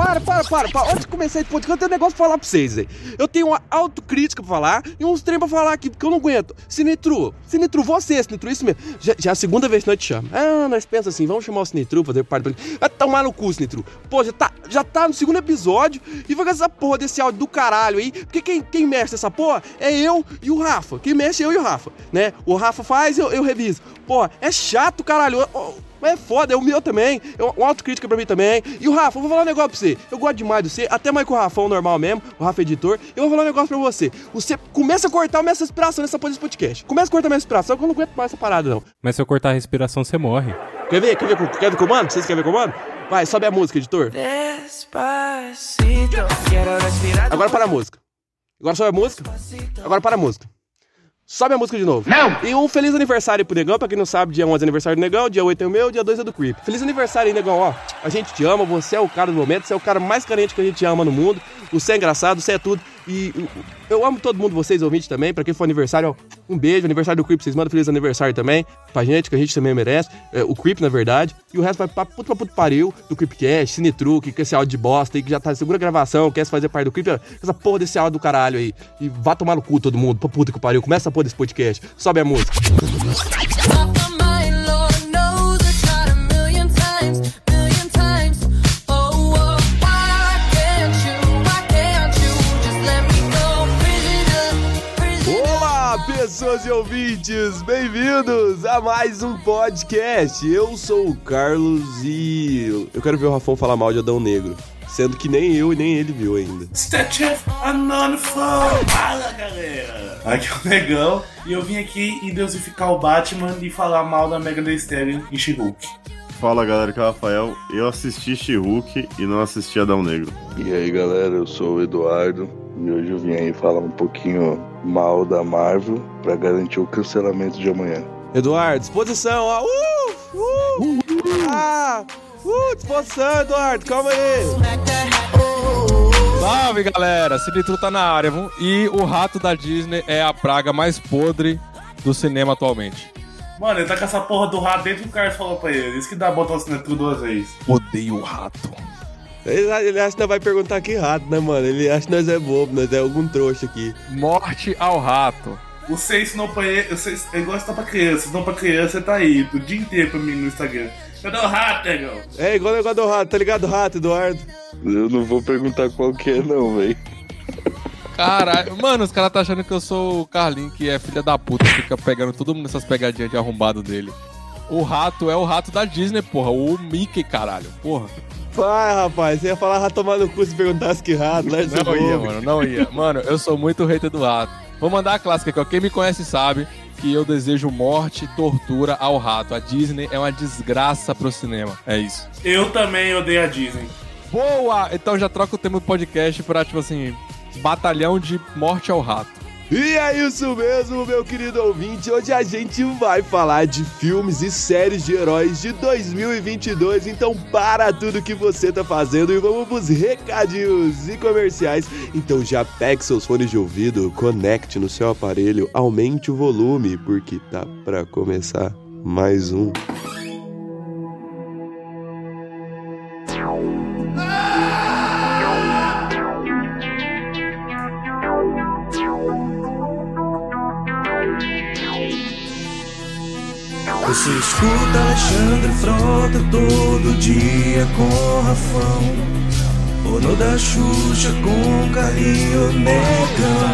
para, para, para, para. Antes de começar esse podcast, eu tenho um negócio pra falar pra vocês, aí. Eu tenho uma autocrítica pra falar e uns trem pra falar aqui, porque eu não aguento. Sinitru, Sinitru, você, Sinitru, isso mesmo. Já, já é a segunda vez que nós te chamamos. Ah, nós pensamos assim, vamos chamar o Sinitru, fazer parte Vai tomar no cu, Sinitru. Pô, já tá, já tá no segundo episódio e vai com essa porra desse áudio do caralho aí. Porque quem, quem mexe essa porra é eu e o Rafa. Quem mexe é eu e o Rafa, né? O Rafa faz, eu, eu reviso. Pô, é chato, caralho. Mas é foda, é o meu também. É uma autocrítica pra mim também. E o Rafa, eu vou falar um negócio pra você. Eu gosto demais de você, até mais que o Rafão normal mesmo, o Rafa editor. Eu vou falar um negócio pra você. Você começa a cortar minha respiração nessa porra desse podcast. Começa a cortar minha respiração, que eu não aguento mais essa parada, não. Mas se eu cortar a respiração, você morre. Quer ver? Quer ver, quer ver comando? Vocês querem ver comando? Vai, sobe a música, editor. Agora para a música. Agora sobe a música. Agora para a música. Sobe a música de novo. Não! E um feliz aniversário pro Negão, pra quem não sabe, dia 11 é aniversário do Negão, dia 8 é o meu, dia 2 é do Creep. Feliz aniversário aí, Negão, ó. A gente te ama, você é o cara do momento, você é o cara mais carente que a gente ama no mundo. Você é engraçado, você é tudo. E eu amo todo mundo, vocês ouvintes também. Pra quem for aniversário, um beijo. Aniversário do Creep, vocês mandam feliz aniversário também pra gente, que a gente também merece. É, o Creep, na verdade. E o resto vai pra puto pra puto pariu do Creepcast, Cine Truque, com esse áudio de bosta aí que já tá segura gravação, quer fazer parte do Creep. Essa porra desse áudio do caralho aí. E vá tomar no cu todo mundo, pra puta que pariu. Começa a porra desse podcast. Sobe a música. Pessoas e ouvintes, bem-vindos a mais um podcast. Eu sou o Carlos e eu quero ver o Rafão falar mal de Adão Negro. Sendo que nem eu e nem ele viu ainda. Fala galera! Aqui é o Negão e eu vim aqui endeusificar o Batman e falar mal da Mega The Stallion em She-Hulk. Fala galera, que é o Rafael. Eu assisti She-Hulk e não assisti Adão Negro. E aí galera, eu sou o Eduardo e hoje eu vim aí falar um pouquinho mal da Marvel para garantir o cancelamento de amanhã. Eduardo, disposição, ó. Uh, uh, uh, ah, uh, disposição, Eduardo, calma aí. Salve galera, Sinitru tá na área e o rato da Disney é a praga mais podre do cinema atualmente. Mano, ele tá com essa porra do rato dentro do Carlos falou pra ele. Isso que dá botar o Sinitru duas vezes. Odeio o rato. Ele, ele acha que nós vai perguntar que rato, né, mano? Ele acha que nós é bobo, nós é algum trouxa aqui. Morte ao rato. Você ensinou pra ele, você, é igual tá pra criança, ensinou pra criança, você tá aí o dia inteiro pra mim no Instagram. Cadê o rato, negão? É igual o negócio do rato, tá ligado, rato, Eduardo? Eu não vou perguntar qual que é, não, velho. Caralho, mano, os caras tá achando que eu sou o Carlinho, que é filha da puta, fica pegando todo mundo nessas pegadinhas de arrombado dele. O rato é o rato da Disney, porra. O Mickey, caralho, porra. Vai, rapaz, você ia falar rato tomar no cu se perguntasse que rato, né? Não ia, mano, não ia. Mano, eu sou muito hater do rato. Vou mandar a clássica aqui, ó. Quem me conhece sabe que eu desejo morte e tortura ao rato. A Disney é uma desgraça pro cinema. É isso. Eu também odeio a Disney. Boa! Então já troca o tema do podcast pra, tipo assim, batalhão de morte ao rato. E é isso mesmo, meu querido ouvinte. Hoje a gente vai falar de filmes e séries de heróis de 2022. Então, para tudo que você tá fazendo e vamos pros recadinhos e comerciais. Então, já pegue seus fones de ouvido, conecte no seu aparelho, aumente o volume, porque tá para começar mais um. Você escuta Alexandre Frota todo dia com Rafão. O no da Xuxa com Carinho Negão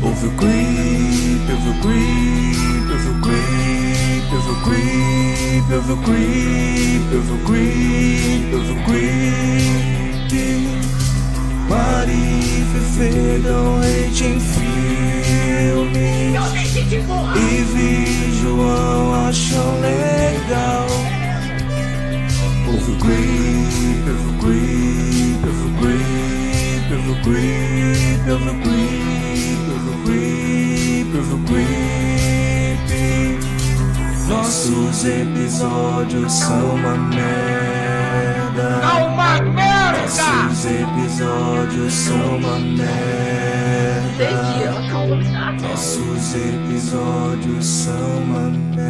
Ouve o creep, ouve o creep, ouve o creep, ouve o creep, ouve o creep, ouve o creep, ouve o creep Mari Fefe dão hate em filme e vi João acham legal creep, ouve o creep, ouve o creep Nossos episódios são uma merda É uma merda! Nossos Esses episódios são uma merda. Nossos episódios são uma merda.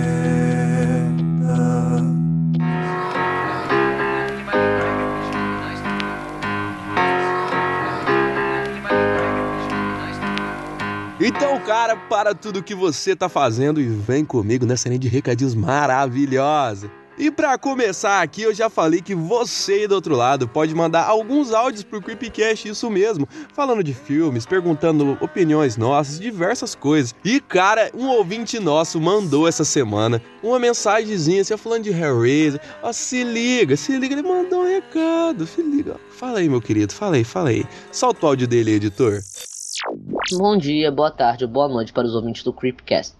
Então, cara, para tudo que você tá fazendo e vem comigo nessa linha de recadinhos maravilhosa. E para começar aqui, eu já falei que você aí do outro lado pode mandar alguns áudios pro Creepcast, isso mesmo, falando de filmes, perguntando opiniões nossas, diversas coisas. E cara, um ouvinte nosso mandou essa semana uma mensagenzinha assim, falando de Hellraiser. Ó, se liga, se liga, ele mandou um recado, se liga. Fala aí, meu querido, fala aí, fala aí. Solta o áudio dele, editor. Bom dia, boa tarde, boa noite para os ouvintes do Creepcast.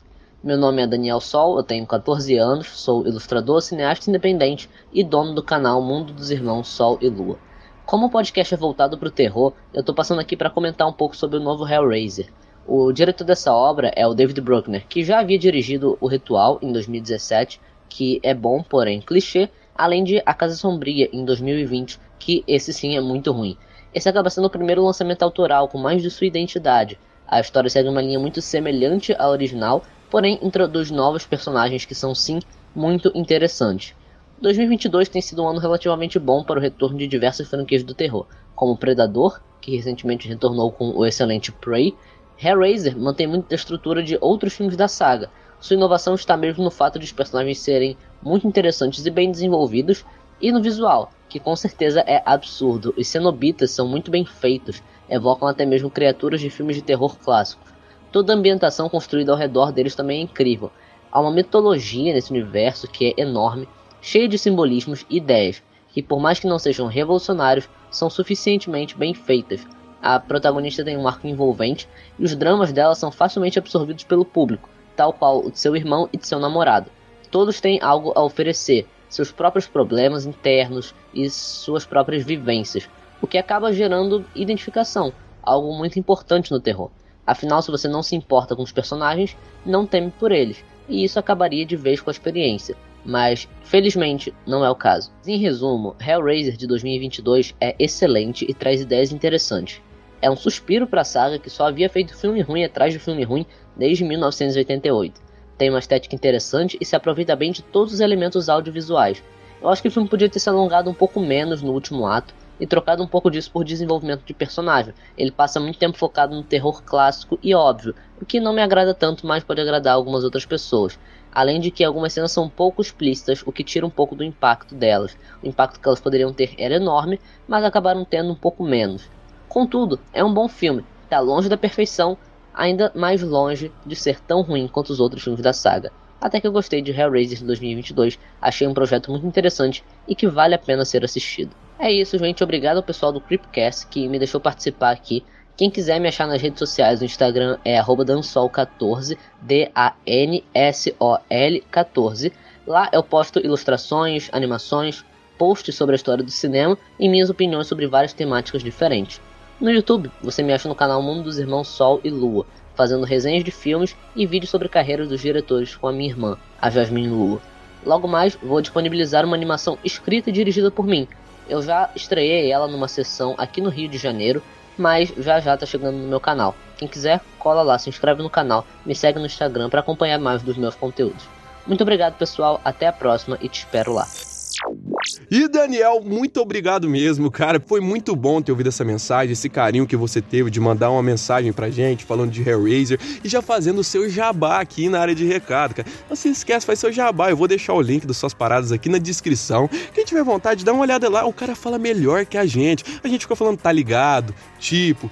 Meu nome é Daniel Sol, eu tenho 14 anos, sou ilustrador, cineasta independente e dono do canal Mundo dos Irmãos Sol e Lua. Como o podcast é voltado para o terror, eu estou passando aqui para comentar um pouco sobre o novo Hellraiser. O diretor dessa obra é o David Bruckner, que já havia dirigido O Ritual em 2017, que é bom, porém clichê, além de A Casa Sombria em 2020, que esse sim é muito ruim. Esse acaba sendo o primeiro lançamento autoral com mais de sua identidade. A história segue uma linha muito semelhante à original, porém introduz novos personagens que são sim muito interessantes. 2022 tem sido um ano relativamente bom para o retorno de diversas franquias do terror, como Predador, que recentemente retornou com o excelente Prey. Hellraiser mantém muito da estrutura de outros filmes da saga. Sua inovação está mesmo no fato de os personagens serem muito interessantes e bem desenvolvidos, e no visual, que com certeza é absurdo. Os cenobitas são muito bem feitos, evocam até mesmo criaturas de filmes de terror clássicos. Toda a ambientação construída ao redor deles também é incrível. Há uma mitologia nesse universo que é enorme, cheia de simbolismos e ideias, que por mais que não sejam revolucionários, são suficientemente bem feitas. A protagonista tem um arco envolvente e os dramas dela são facilmente absorvidos pelo público, tal qual o de seu irmão e de seu namorado. Todos têm algo a oferecer, seus próprios problemas internos e suas próprias vivências, o que acaba gerando identificação, algo muito importante no terror. Afinal, se você não se importa com os personagens, não teme por eles, e isso acabaria de vez com a experiência. Mas, felizmente, não é o caso. Em resumo, Hellraiser de 2022 é excelente e traz ideias interessantes. É um suspiro para a saga que só havia feito filme ruim atrás de filme ruim desde 1988. Tem uma estética interessante e se aproveita bem de todos os elementos audiovisuais. Eu acho que o filme podia ter se alongado um pouco menos no último ato, e trocado um pouco disso por desenvolvimento de personagem. Ele passa muito tempo focado no terror clássico e óbvio, o que não me agrada tanto, mas pode agradar algumas outras pessoas. Além de que algumas cenas são pouco explícitas, o que tira um pouco do impacto delas. O impacto que elas poderiam ter era enorme, mas acabaram tendo um pouco menos. Contudo, é um bom filme, está longe da perfeição, ainda mais longe de ser tão ruim quanto os outros filmes da saga. Até que eu gostei de Hellraiser 2022, achei um projeto muito interessante e que vale a pena ser assistido. É isso, gente. Obrigado ao pessoal do Creepcast que me deixou participar aqui. Quem quiser me achar nas redes sociais, no Instagram é dansol14, D-A-N-S-O-L 14. Lá eu posto ilustrações, animações, posts sobre a história do cinema e minhas opiniões sobre várias temáticas diferentes. No YouTube, você me acha no canal Mundo dos Irmãos Sol e Lua, fazendo resenhas de filmes e vídeos sobre carreiras dos diretores com a minha irmã, a Jasmine Lua. Logo mais, vou disponibilizar uma animação escrita e dirigida por mim, eu já estreiei ela numa sessão aqui no Rio de Janeiro, mas já já tá chegando no meu canal. Quem quiser, cola lá, se inscreve no canal, me segue no Instagram para acompanhar mais dos meus conteúdos. Muito obrigado, pessoal, até a próxima e te espero lá. E Daniel, muito obrigado mesmo, cara. Foi muito bom ter ouvido essa mensagem, esse carinho que você teve de mandar uma mensagem pra gente falando de Hellraiser e já fazendo o seu jabá aqui na área de recado, cara. Não se esquece, faz seu jabá. Eu vou deixar o link das suas paradas aqui na descrição. Quem tiver vontade, dá uma olhada lá. O cara fala melhor que a gente. A gente fica falando tá ligado, tipo,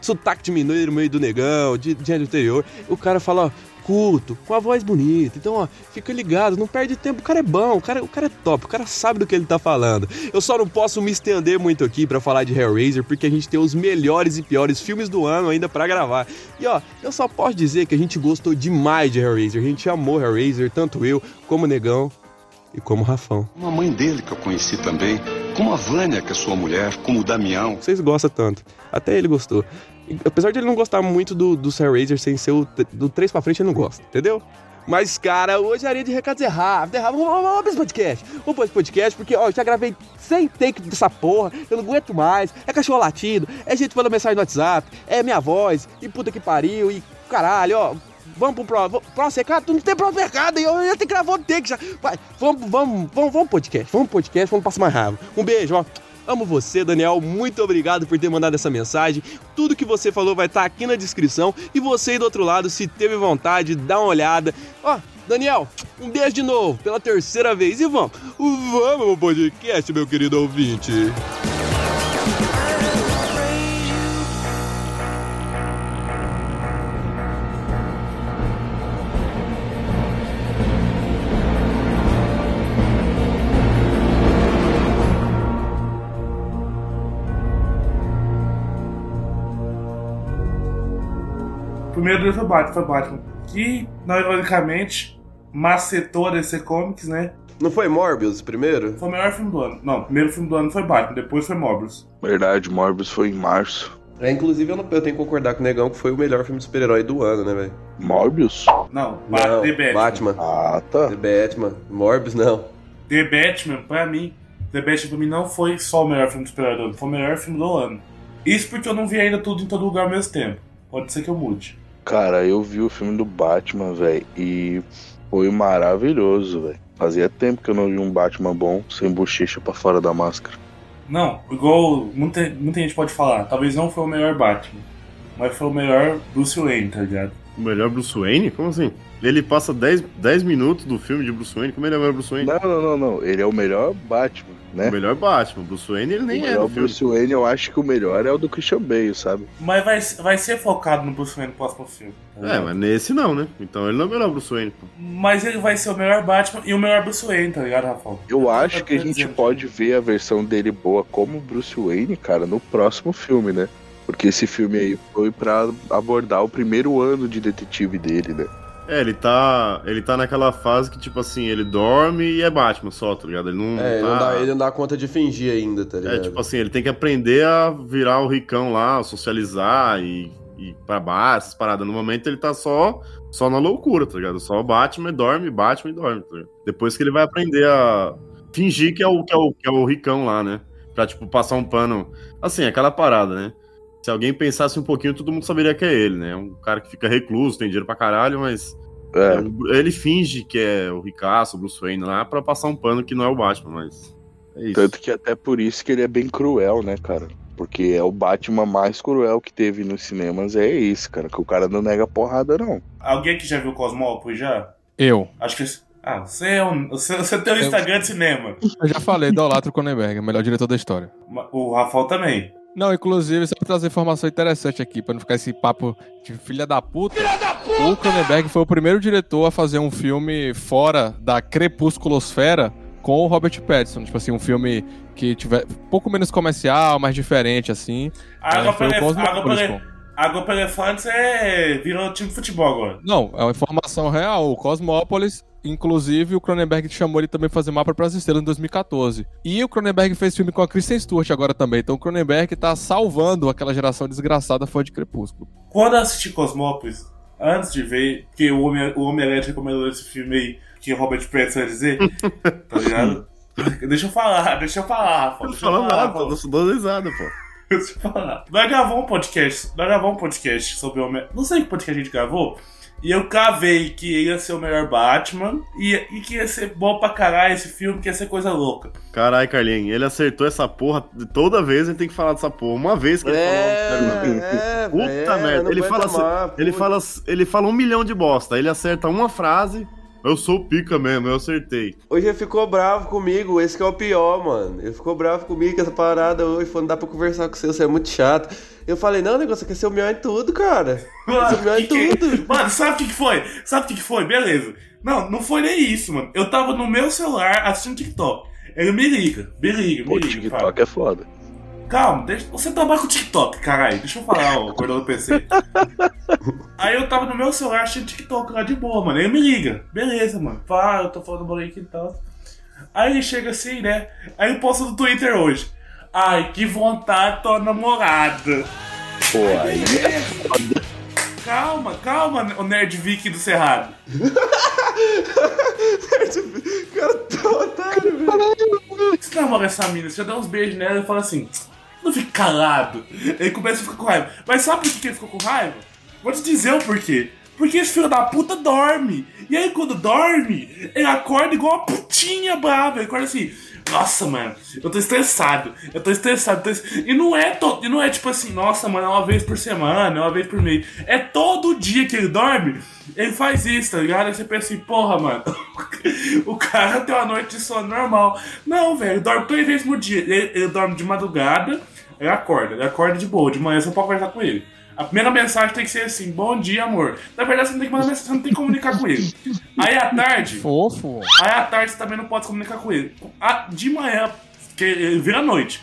sotaque de mineiro meio do negão, de dia anterior. O cara fala, ó, culto, com a voz bonita. Então, ó, fica ligado, não perde tempo. O cara é bom, o cara, o cara é top, o cara sabe do que ele tá falando. Eu só não posso me estender muito aqui para falar de Hellraiser, porque a gente tem os melhores e piores filmes do ano ainda para gravar. E ó, eu só posso dizer que a gente gostou demais de Hellraiser. A gente amou Hellraiser, tanto eu como o Negão e como o Rafão. Uma mãe dele que eu conheci também, como a Vânia, que é sua mulher, como o Damião. Vocês gostam tanto. Até ele gostou. Apesar de ele não gostar muito do, do Hellraiser sem ser o do 3 pra frente, ele não gosta, entendeu? Mas, cara, hoje a área de recados é rápido, é rápido. Vamos, vamos, esse podcast. Vamos pra esse podcast, porque, ó, eu já gravei 100 take dessa porra, eu não aguento mais. É cachorro latido, é gente falando mensagem no WhatsApp, é minha voz, e puta que pariu, e caralho, ó. Vamos pro próximo, próximo recado? Tu não tem próximo recado, eu ia ter que gravar o take já. Vai, vamos, vamos, vamos, vamos podcast, vamos podcast, vamos passar mais rápido. Um beijo, ó. Amo você, Daniel. Muito obrigado por ter mandado essa mensagem. Tudo que você falou vai estar aqui na descrição. E você aí do outro lado, se teve vontade, dá uma olhada. Ó, Daniel, um beijo de novo, pela terceira vez. E vamos, vamos ao podcast, meu querido ouvinte. Primeiro dele foi Batman, foi Batman. Que, não, ironicamente, macetou a DC Comics, né? Não foi Morbius primeiro? Foi o melhor filme do ano. Não, o primeiro filme do ano foi Batman, depois foi Morbius. Verdade, Morbius foi em março. É, inclusive eu, não- eu tenho que concordar com o Negão que foi o melhor filme de super-herói do ano, né, velho? Morbius? Não, Ba- Não, The Batman. Batman. Ah, tá. The Batman. Morbius, não. The Batman, pra mim, The Batman pra mim não foi só o melhor filme de super-herói do ano, foi o melhor filme do ano. Isso porque eu não vi ainda tudo em todo lugar ao mesmo tempo. Pode ser que eu mude. Cara, eu vi o filme do Batman, velho, e foi maravilhoso, velho. Fazia tempo que eu não vi um Batman bom, sem bochecha pra fora da máscara. Não, igual muita, muita gente pode falar, talvez não foi o melhor Batman, mas foi o melhor Bruce Wayne, tá ligado? O melhor Bruce Wayne? Como assim? Ele passa 10, 10 minutos do filme de Bruce Wayne. Como ele é o melhor Bruce Wayne? Não, não, não, não. Ele é o melhor Batman, né? O melhor Batman. Bruce Wayne ele nem o é melhor no filme. Bruce Wayne, eu acho que o melhor é o do Christian Bale, sabe? Mas vai, vai ser focado no Bruce Wayne no próximo filme. tá É, mas nesse não, né? Então ele não é o melhor Bruce Wayne. pô. Mas ele vai ser o melhor Batman e o melhor Bruce Wayne, tá ligado, Rafael? Eu acho que a gente dizendo. pode ver a versão dele boa como Bruce Wayne, cara, no próximo filme, né? Porque esse filme aí foi pra abordar o primeiro ano de detetive dele, né? É, ele tá. Ele tá naquela fase que, tipo assim, ele dorme e é Batman só, tá ligado? Ele não. É, ele tá... não, dá, ele não dá conta de fingir ainda, tá ligado? É, tipo assim, ele tem que aprender a virar o ricão lá, socializar e, e ir pra bar, essas paradas. No momento ele tá só, só na loucura, tá ligado? Só Batman, dorme, Batman e dorme, tá ligado? Depois que ele vai aprender a fingir que é o, que é o, que é o ricão lá, né? Pra, tipo, passar um pano. Assim, aquela parada, né? Se alguém pensasse um pouquinho, todo mundo saberia que é ele, né? Um cara que fica recluso, tem dinheiro pra caralho, mas É, ele finge que é o ricaço, o Bruce Wayne lá, pra passar um pano que não é o Batman, mas. É isso. tanto que até por isso que ele é bem cruel, né, cara? Porque é o Batman mais cruel que teve nos cinemas, é esse, cara, que o cara não nega porrada, não. Alguém que já viu Cosmópolis já? Eu. Acho que. Ah, você é um. Você, você tem um Eu- Instagram de cinema. Eu já falei, idolatro Cronenberg, melhor diretor da história. O Rafael também. Não, inclusive, só pra trazer informação interessante aqui, pra não ficar esse papo de filha da puta. O Cronenberg foi o primeiro diretor a fazer um filme fora da crepusculosfera com o Robert Pattinson. Tipo assim, um filme que tiver um pouco menos comercial, mais diferente, assim. Água É, foi o para Cosmópolis, água para- pô. água para elefantes é. virou time de futebol agora. Não, é uma informação real. O Cosmópolis, inclusive, o Cronenberg chamou ele também pra fazer Mapa para as Estrelas em 2014. E o Cronenberg fez filme com a Kristen Stewart agora também. Então o Cronenberg tá salvando aquela geração desgraçada fã de Crepúsculo. Quando eu assisti Cosmópolis, antes de ver, que o Homem- o Homem-Aranha recomendou esse filme aí, que o Robert Pattinson ia dizer, tá ligado? deixa eu falar, deixa eu falar, Rafa. Não Deixa eu falando falar, nada, Rafa. tô dando risada, pô. Deixa eu falar. Nós gravamos um podcast, nós gravamos um podcast sobre o Homem... Não sei que podcast a gente gravou, e eu cavei que ia ser o melhor Batman, e, e que ia ser bom pra caralho esse filme, que ia ser coisa louca. Caralho, Carlinhos, ele acertou essa porra. Toda vez ele tem que falar dessa porra. Uma vez que ele falou. É, Puta é, merda. Ele fala, assim- mais, ele, puta. fala, ele fala um milhão de bosta. Ele acerta uma frase. Eu sou pica mesmo, eu acertei. Hoje ele ficou bravo comigo, esse que é o pior, mano. Ele ficou bravo comigo com essa parada hoje, falou, não dá pra conversar com você, você é muito chato. Eu falei, não, negócio, você quer ser o melhor em tudo, cara. Quer ser o melhor em que- tudo. Mano, sabe o que, que foi? Sabe o que, que foi? Beleza. Não, não foi nem isso, mano. Eu tava no meu celular assistindo TikTok. Ele me liga, me liga, me Pô, liga. TikTok fala. é foda. Calma, deixa... você trabalha com TikTok, caralho. Deixa eu falar, ó, acordou do PC. Aí eu tava no meu celular assistindo TikTok lá de boa, mano. Ele me liga. Beleza, mano. Fala, eu tô falando bagulho aqui e tal. Aí ele chega assim, né? Aí ele posta no Twitter hoje. Ai, que vontade, tua namorada. Pô, aí Calma, calma, o Nerd Viking do Cerrado. cara tá otário, velho. Você namora essa mina, você já dá uns beijos nela e fala assim, não fique calado. Ele começa a ficar com raiva. Mas sabe por que ele ficou com raiva? Vou te dizer o porquê. Porque esse filho da puta dorme. E aí quando dorme, ele acorda igual uma putinha brava. Ele acorda assim, Nossa, mano, eu tô estressado. Eu tô estressado. tô E não é todo, e não é tipo assim, nossa, mano, é uma vez por semana, é uma vez por mês. É todo dia que ele dorme, ele faz isso, tá ligado? Aí você pensa assim, porra, mano, o cara tem uma noite de sono normal. Não, velho, dorme três vezes por dia. Ele, ele dorme de madrugada, ele acorda, ele acorda de boa, de manhã você pode conversar com ele. A primeira mensagem tem que ser assim, bom dia, amor. Na verdade, você não tem que mandar mensagem, você não tem que comunicar com ele. Aí à tarde, Fofo. Aí à tarde você também não pode se comunicar com ele. Ah, De manhã, que ele vira noite.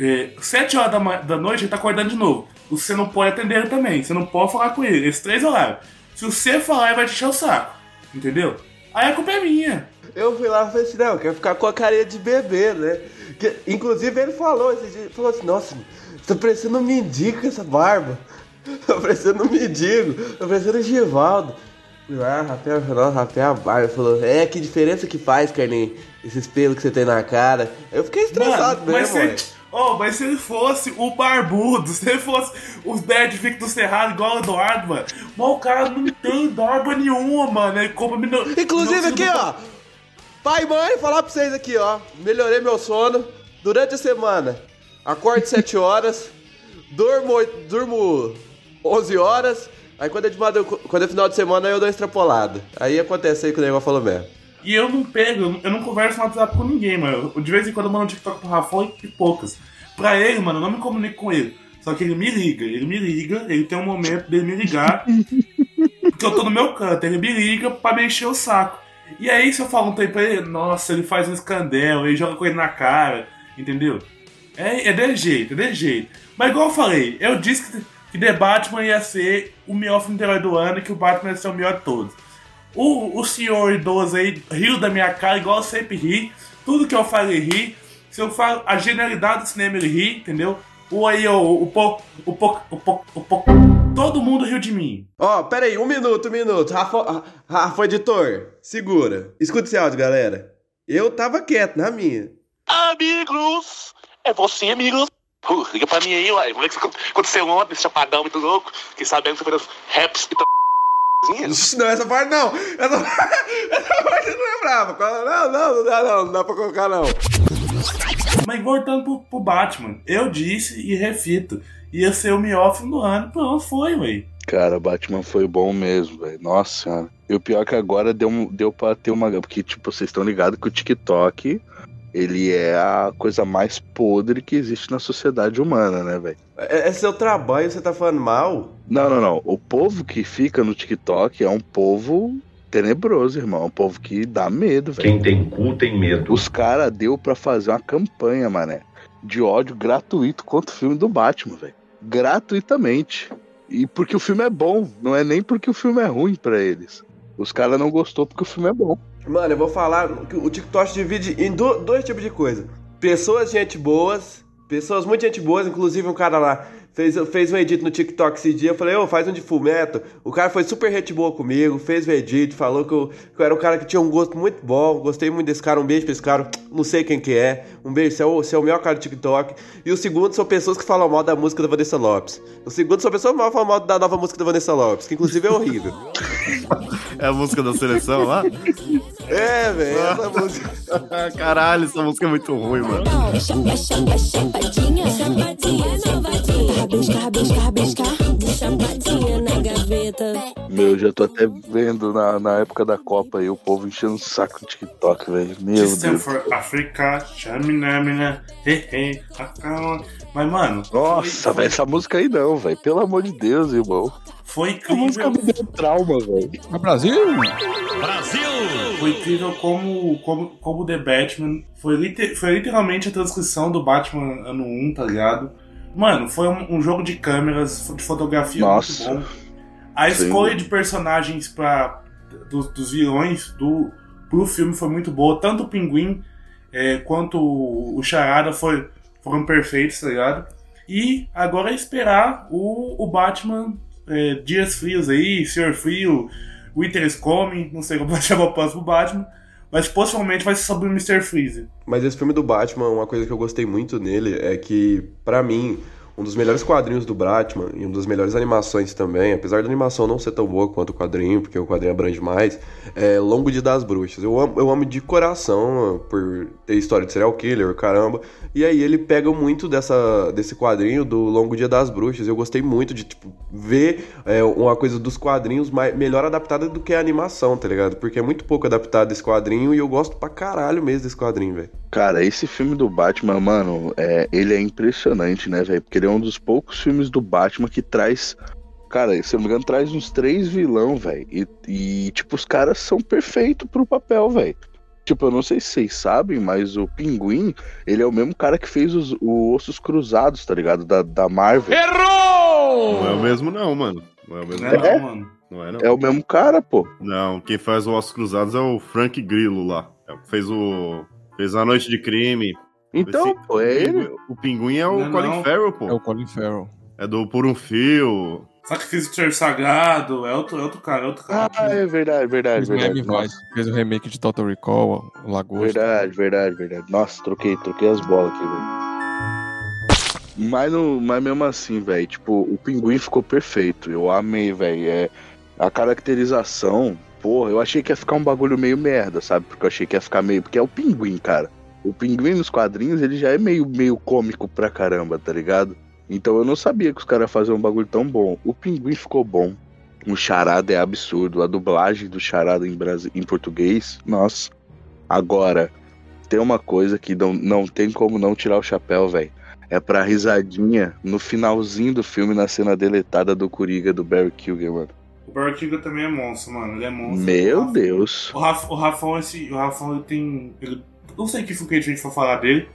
É, sete horas da, da noite ele tá acordando de novo. Você não pode atender ele também. Você não pode falar com ele. Esses três horários. Se você falar, ele vai te encher o saco. Entendeu? Aí a culpa é minha. Eu fui lá e falei assim, não, eu quero ficar com a carinha de bebê, né? Que- inclusive ele falou esse dia, ele falou assim, nossa, você tá parecendo um mendigo com essa barba. Tá parecendo um mendigo, tá parecendo um Givaldo. Fui lá, rapei, a- nossa, rapei a barba, falou, é, que diferença que faz, Carlinhos, esses pelos que você tem na cara. Eu fiquei estressado Mano, mas mesmo, se, ué. oh, mas se ele fosse o barbudo, se ele fosse os Bad Vic do Cerrado, igual o Eduardo, mano. Mas o cara não tem barba nenhuma, mano. Ele compra Inclusive aqui, ó. Pai e mãe, falar pra vocês aqui, ó. Melhorei meu sono durante a semana. Acordo 7 horas, durmo, durmo 11 horas. Aí quando é, de madru- quando é final de semana eu dou extrapolada. Aí acontece aí que o negócio falou mesmo. E eu não pego, eu não converso no WhatsApp com ninguém, mano. De vez em quando eu mando um TikTok pro Rafão e poucas. Pra ele, mano, eu não me comunico com ele. Só que ele me liga, ele me liga, ele tem um momento dele me ligar. porque eu tô no meu canto, ele me liga pra me encher o saco. E aí, se eu falo um tempo ele, nossa, ele faz um escandel, ele joga coisa na cara, entendeu? É, é desse jeito, é desse jeito. Mas igual eu falei, eu disse que, que The Batman ia ser o melhor filme de herói do ano e que o Batman ia ser o melhor de todos. O, o senhor idoso aí riu da minha cara, igual eu sempre ri. Tudo que eu falo ele ri. Se eu falo a genialidade do cinema, ele ri, entendeu? O aí, o, o o o pouco, o pouco. Todo mundo riu de mim. Ó, pera aí, um minuto, um minuto. Rafa, Ra- Rafa editor, segura. Escuta esse áudio, galera. Eu tava quieto, na minha. Amigos! É você, amigos! Uh, liga pra mim aí, uai. Vamos ver o que aconteceu ontem, esse chapadão muito louco. Que sabendo que você fez raps e Não, essa parte não. Essa, essa parte eu não lembrava. Não, não, não dá não, não dá pra colocar não. Mas voltando pro, pro Batman, eu disse e refito. Ia ser o melhor filme do ano. Pronto, foi, ué. Cara, Batman foi bom mesmo, velho. Nossa senhora. E o pior é que agora deu, deu pra ter uma. Porque, tipo, vocês estão ligados que o TikTok. Ele é a coisa mais podre que existe na sociedade humana, né, velho? É, é seu trabalho, você tá falando mal? Não, não, não. O povo que fica no TikTok é um povo tenebroso, irmão. É um povo que dá medo, velho. Quem tem cu tem medo. Os caras deu pra fazer uma campanha, mané, de ódio gratuito contra o filme do Batman, velho. Gratuitamente. E porque o filme é bom, não é nem porque o filme é ruim pra eles. Os caras não gostou porque o filme é bom. Mano, eu vou falar que o TikTok divide em do- dois tipos de coisa. Pessoas gente boas, pessoas muito gente boas, inclusive um cara lá fez, fez um edit no TikTok esse dia, eu falei, ô, faz um de fumeto. O cara foi super gente boa comigo, fez o edit, falou que eu, que eu era um cara que tinha um gosto muito bom, gostei muito desse cara, um beijo pra esse cara, não sei quem que é, um beijo, você é o, você é o melhor cara do TikTok. E o segundo são pessoas que falam mal da música da Vanessa Lopes. O segundo são pessoas que falam mal da nova música da Vanessa Lopes, que inclusive é horrível. É a música da seleção lá? É, velho, essa música. Caralho, essa música é muito ruim, mano. Chapadinha, chapadinha, chapadinha. Rabisca, rabisca, rabisca. Chapadinha na gaveta. Meu, eu já tô até vendo na, na época da Copa aí o povo enchendo o saco no TikTok, velho. Meu System Deus. for Africa, Chaminamina, hey, hey, acalma. Mas, mano, Nossa, velho, essa música aí não, velho. Pelo amor de Deus, irmão. foi A música incrível. me deu trauma, velho. É Brasil? Foi incrível como, como, como The Batman foi, liter- foi literalmente a transcrição do Batman ano 1, tá ligado? Mano, foi um, um jogo de câmeras, de fotografia Nossa. muito bom. A Sim. escolha de personagens pra, dos, dos vilões do, pro filme foi muito boa. Tanto o Pinguim é, quanto o, o Charada foi, foram perfeitos, tá ligado? E agora é esperar o, o Batman é, Dias Frios aí, Senhor Frio, Winter is Coming, não sei como vai chamar o próximo Batman, mas possivelmente vai ser sobre o Mr. Freeze. Mas esse filme do Batman, uma coisa que eu gostei muito nele é que, pra mim, um dos melhores quadrinhos do Batman e uma das melhores animações também, apesar da animação não ser tão boa quanto o quadrinho, porque o quadrinho abrange mais, é Longo Dia das Bruxas. Eu amo, eu amo de coração por ter história de serial killer, caramba. E aí ele pega muito dessa, desse quadrinho do Longo Dia das Bruxas. Eu gostei muito de tipo, ver é, uma coisa dos quadrinhos mais, melhor adaptada do que a animação, tá ligado? Porque é muito pouco adaptado esse quadrinho e eu gosto pra caralho mesmo desse quadrinho, velho. Cara, esse filme do Batman, mano, é, ele é impressionante, né, velho? Porque ele é um dos poucos filmes do Batman que traz. Cara, se eu não me engano, traz uns três vilão, velho. E, e, tipo, os caras são perfeitos pro papel, velho. Tipo, eu não sei se vocês sabem, mas o Pinguim, ele é o mesmo cara que fez os, o Ossos Cruzados, tá ligado? Da, da Marvel. Não é o mesmo, não, mano. Não é o mesmo, Não é É? não, mano. Não é, não. É o mesmo cara, pô. Não, quem faz o Ossos Cruzados é o Frank Grillo lá. É, Fez o. Fez a Noite de Crime. Então, Esse- pô, é ele. O Pinguim é o Não, Colin não. Farrell, pô. É o Colin Farrell. É do Por um Fio. Sacrifício do Ser Sagrado, é outro, é outro cara, é outro cara. Ah, é verdade, verdade, Fez verdade. Vice, fez o remake de Total Recall, o Lagosta. verdade, verdade, verdade. Nossa, troquei, troquei as bolas aqui, velho. Mas, no, mas mesmo assim, velho, tipo, o pinguim ficou perfeito. Eu amei, velho. É, a caracterização, porra, eu achei que ia ficar um bagulho meio merda, sabe? Porque eu achei que ia ficar meio. Porque é o pinguim, cara. O pinguim nos quadrinhos, ele já é meio, meio cômico pra caramba, tá ligado? Então eu não sabia que os caras faziam um bagulho tão bom. O pinguim ficou bom. O charada é absurdo. A dublagem do charada em, Brasi... em português, nossa. Agora, tem uma coisa que não, não tem como não tirar o chapéu, velho. É pra risadinha no finalzinho do filme, na cena deletada do Coringa do Barry Kilger, mano. O Barry Kilger também é monstro, mano. Ele é monstro. Meu o Rafa- Deus. O, Raf, o Rafão, esse, o Rafão, ele tem. Ele, não sei que foi que a gente foi falar dele.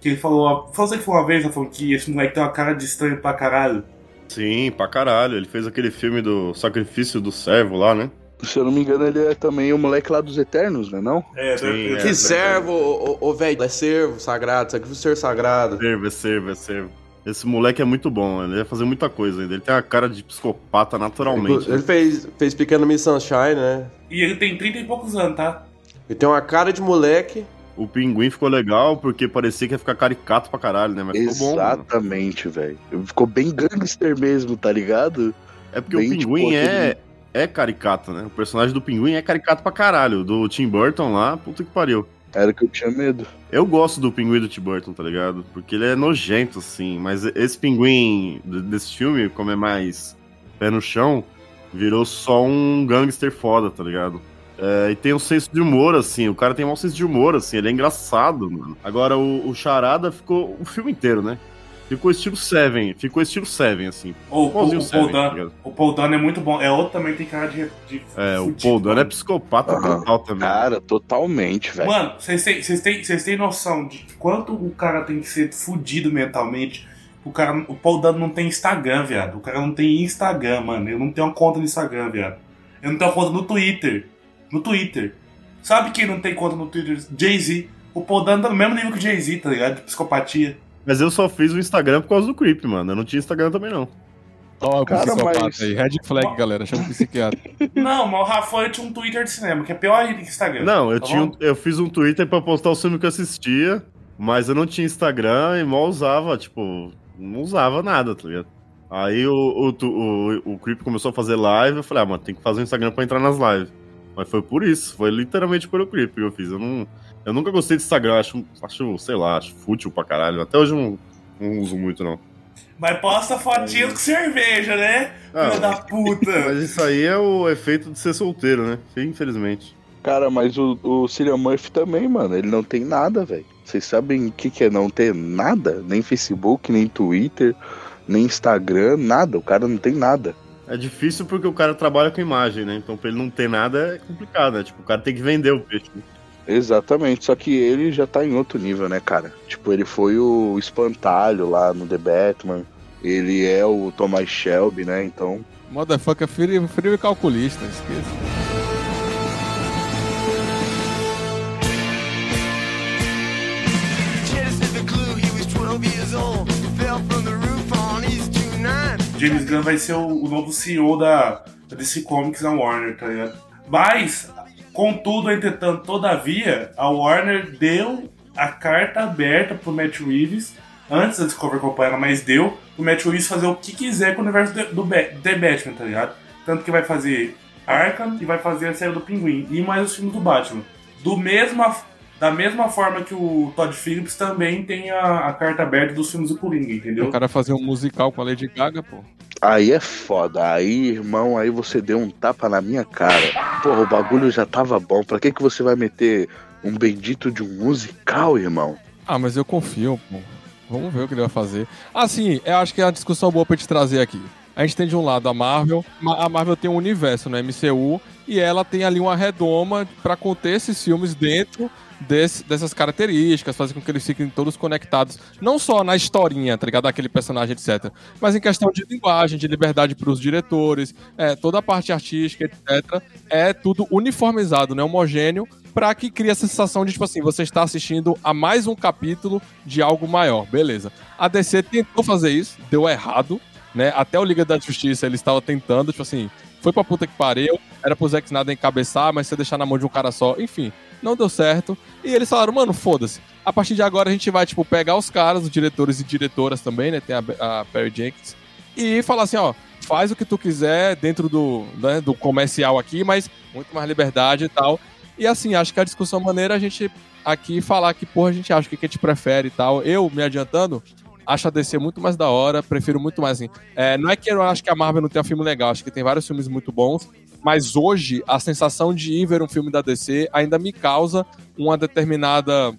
Que ele falou. Falou que foi uma vez, Rafão, que esse moleque tem uma cara de estranho pra caralho. Sim, pra caralho. Ele fez aquele filme do Sacrifício do Servo lá, né? Se eu não me engano, ele é também o moleque lá dos Eternos, né não? É, Sim, é. Que servo, ô, ô, ô, velho, é servo, sagrado, sacrifício ser sagrado. Servo, é servo, é servo. Esse moleque é muito bom, ele vai fazer muita coisa ainda. Ele tem a cara de psicopata naturalmente. Ele fez, fez Pequeno Miss Sunshine, né? E ele tem 30 e poucos anos, tá? Ele tem uma cara de moleque. O pinguim ficou legal porque parecia que ia ficar caricato pra caralho, né? Mas ficou bom. mano. Exatamente, velho. Ficou bem gangster mesmo, tá ligado? É porque Bem, o pinguim tipo, é, é caricato, né? O personagem do pinguim é caricato pra caralho. Do Tim Burton lá, puta que pariu. Era que eu tinha medo. Eu gosto do pinguim do Tim Burton, tá ligado? Porque ele é nojento, assim. Mas esse pinguim desse filme, como é mais pé no chão, virou só um gangster foda, tá ligado? É, e tem um senso de humor, assim. O cara tem um senso de humor, assim. Ele é engraçado, mano. Agora, o, o Charada ficou o filme inteiro, né? Ficou estilo Seven. Ficou estilo Seven, assim. O, o, o, Seven, Paul tá o Paul Dano é muito bom. É outro também tem cara de. de É, o fudido, Paul Dano é mano. psicopata Aham. total também. Cara, totalmente, velho. Mano, vocês têm, vocês têm, vocês têm noção de quanto o cara tem que ser fudido mentalmente? O cara, o Paul Dano não tem Instagram, viado. O cara não tem Instagram, mano. Eu não tenho uma conta no Instagram, viado. Eu não tenho uma conta no Twitter. No Twitter. Sabe quem não tem conta no Twitter? Jay-Z. O Paul Dano tá no mesmo nível que o Jay-Z, tá ligado? De psicopatia. Mas eu só fiz o Instagram por causa do Creep, mano. Eu não tinha Instagram também, não. Ó, o Cara, psicopata mas- aí. Red flag, galera. Chama o psiquiatra. Não, mas o Rafael tinha um Twitter de cinema, que é pior ainda que Instagram. Não, eu, Tá tinha, um- eu fiz um Twitter pra postar o filme que eu assistia, mas eu não tinha Instagram e mal usava, tipo, não usava nada, tá ligado? Aí o, o, o, o Creep começou a fazer live, eu falei, ah, mano, tem que fazer um Instagram pra entrar nas lives. Mas foi por isso, foi literalmente pelo Creep que eu fiz. Eu, não, eu nunca gostei de Instagram, acho, acho, sei lá, acho fútil pra caralho. Até hoje eu não, não uso muito, não. Mas posta fotinhas com cerveja, né? Ah, Filha da puta. Mas isso aí é o efeito de ser solteiro, né? Infelizmente. Cara, mas o, o Cillian Murphy também, mano. Ele não tem nada, velho. Vocês sabem o que, que é não ter nada? Nem Facebook, nem Twitter, nem Instagram, nada. O cara não tem nada. É difícil porque o cara trabalha com imagem, né? Então pra ele não ter nada é complicado, né? Tipo, o cara tem que vender o peixe. Exatamente, só que ele já tá em outro nível, né, cara? Tipo, ele foi o espantalho lá no The Batman. Ele é o Thomas Shelby, né? Então. Motherfucker frio, frio e calculista, esqueça. James Gunn vai ser o, o novo CEO da, da DC Comics na Warner, tá ligado? Mas, contudo, entretanto, todavia, a Warner deu a carta aberta pro Matt Reeves Antes da Discovery acompanhar, mas deu o Matt Reeves fazer o que quiser com o universo do, do The Batman, tá ligado? Tanto que vai fazer Arkham e vai fazer a série do Pinguim e mais os filmes do Batman. Do mesma, da mesma forma que o Todd Phillips também tem a, a carta aberta dos filmes do Coringa, entendeu? O cara fazer um musical com a Lady Gaga, pô. Aí é foda. Aí, irmão, aí você deu um tapa na minha cara. Porra, o bagulho já tava bom. Pra que, que você vai meter um bendito de um musical, irmão? Ah, mas eu confio, pô. Vamos ver o que ele vai fazer. Assim, eu acho que é uma discussão boa pra te trazer aqui. A gente tem de um lado a Marvel, Ma- a Marvel tem um universo no MCU e ela tem ali uma redoma pra conter esses filmes dentro desse- dessas características, fazer com que eles fiquem todos conectados, não só na historinha, tá ligado? Daquele personagem, etc. Mas em questão de linguagem, de liberdade pros diretores, é, toda a parte artística, etc. É tudo uniformizado, né? Homogêneo, pra que crie a sensação de, tipo assim, você está assistindo a mais um capítulo de algo maior, beleza. A DC tentou fazer isso, deu errado, né? Até o Liga da Justiça ele estava tentando, tipo assim, foi pra puta que pariu, era pro Zack Snyder encabeçar, mas você deixar na mão de um cara só, enfim, não deu certo. E eles falaram, mano, foda-se. A partir de agora a gente vai, tipo, pegar os caras, os diretores e diretoras também, né? Tem a, a Perry Jenkins, e falar assim, ó, faz o que tu quiser dentro do, né, do comercial aqui, mas muito mais liberdade e tal. E assim, acho que a discussão maneira é a gente aqui falar que, porra, a gente acha o que, que a gente prefere e tal. Eu, me adiantando, acho a DC muito mais da hora, prefiro muito mais assim. É, não é que eu acho que a Marvel não tem um filme legal, acho que tem vários filmes muito bons, mas hoje a sensação de ir ver um filme da DC ainda me causa uma determinada.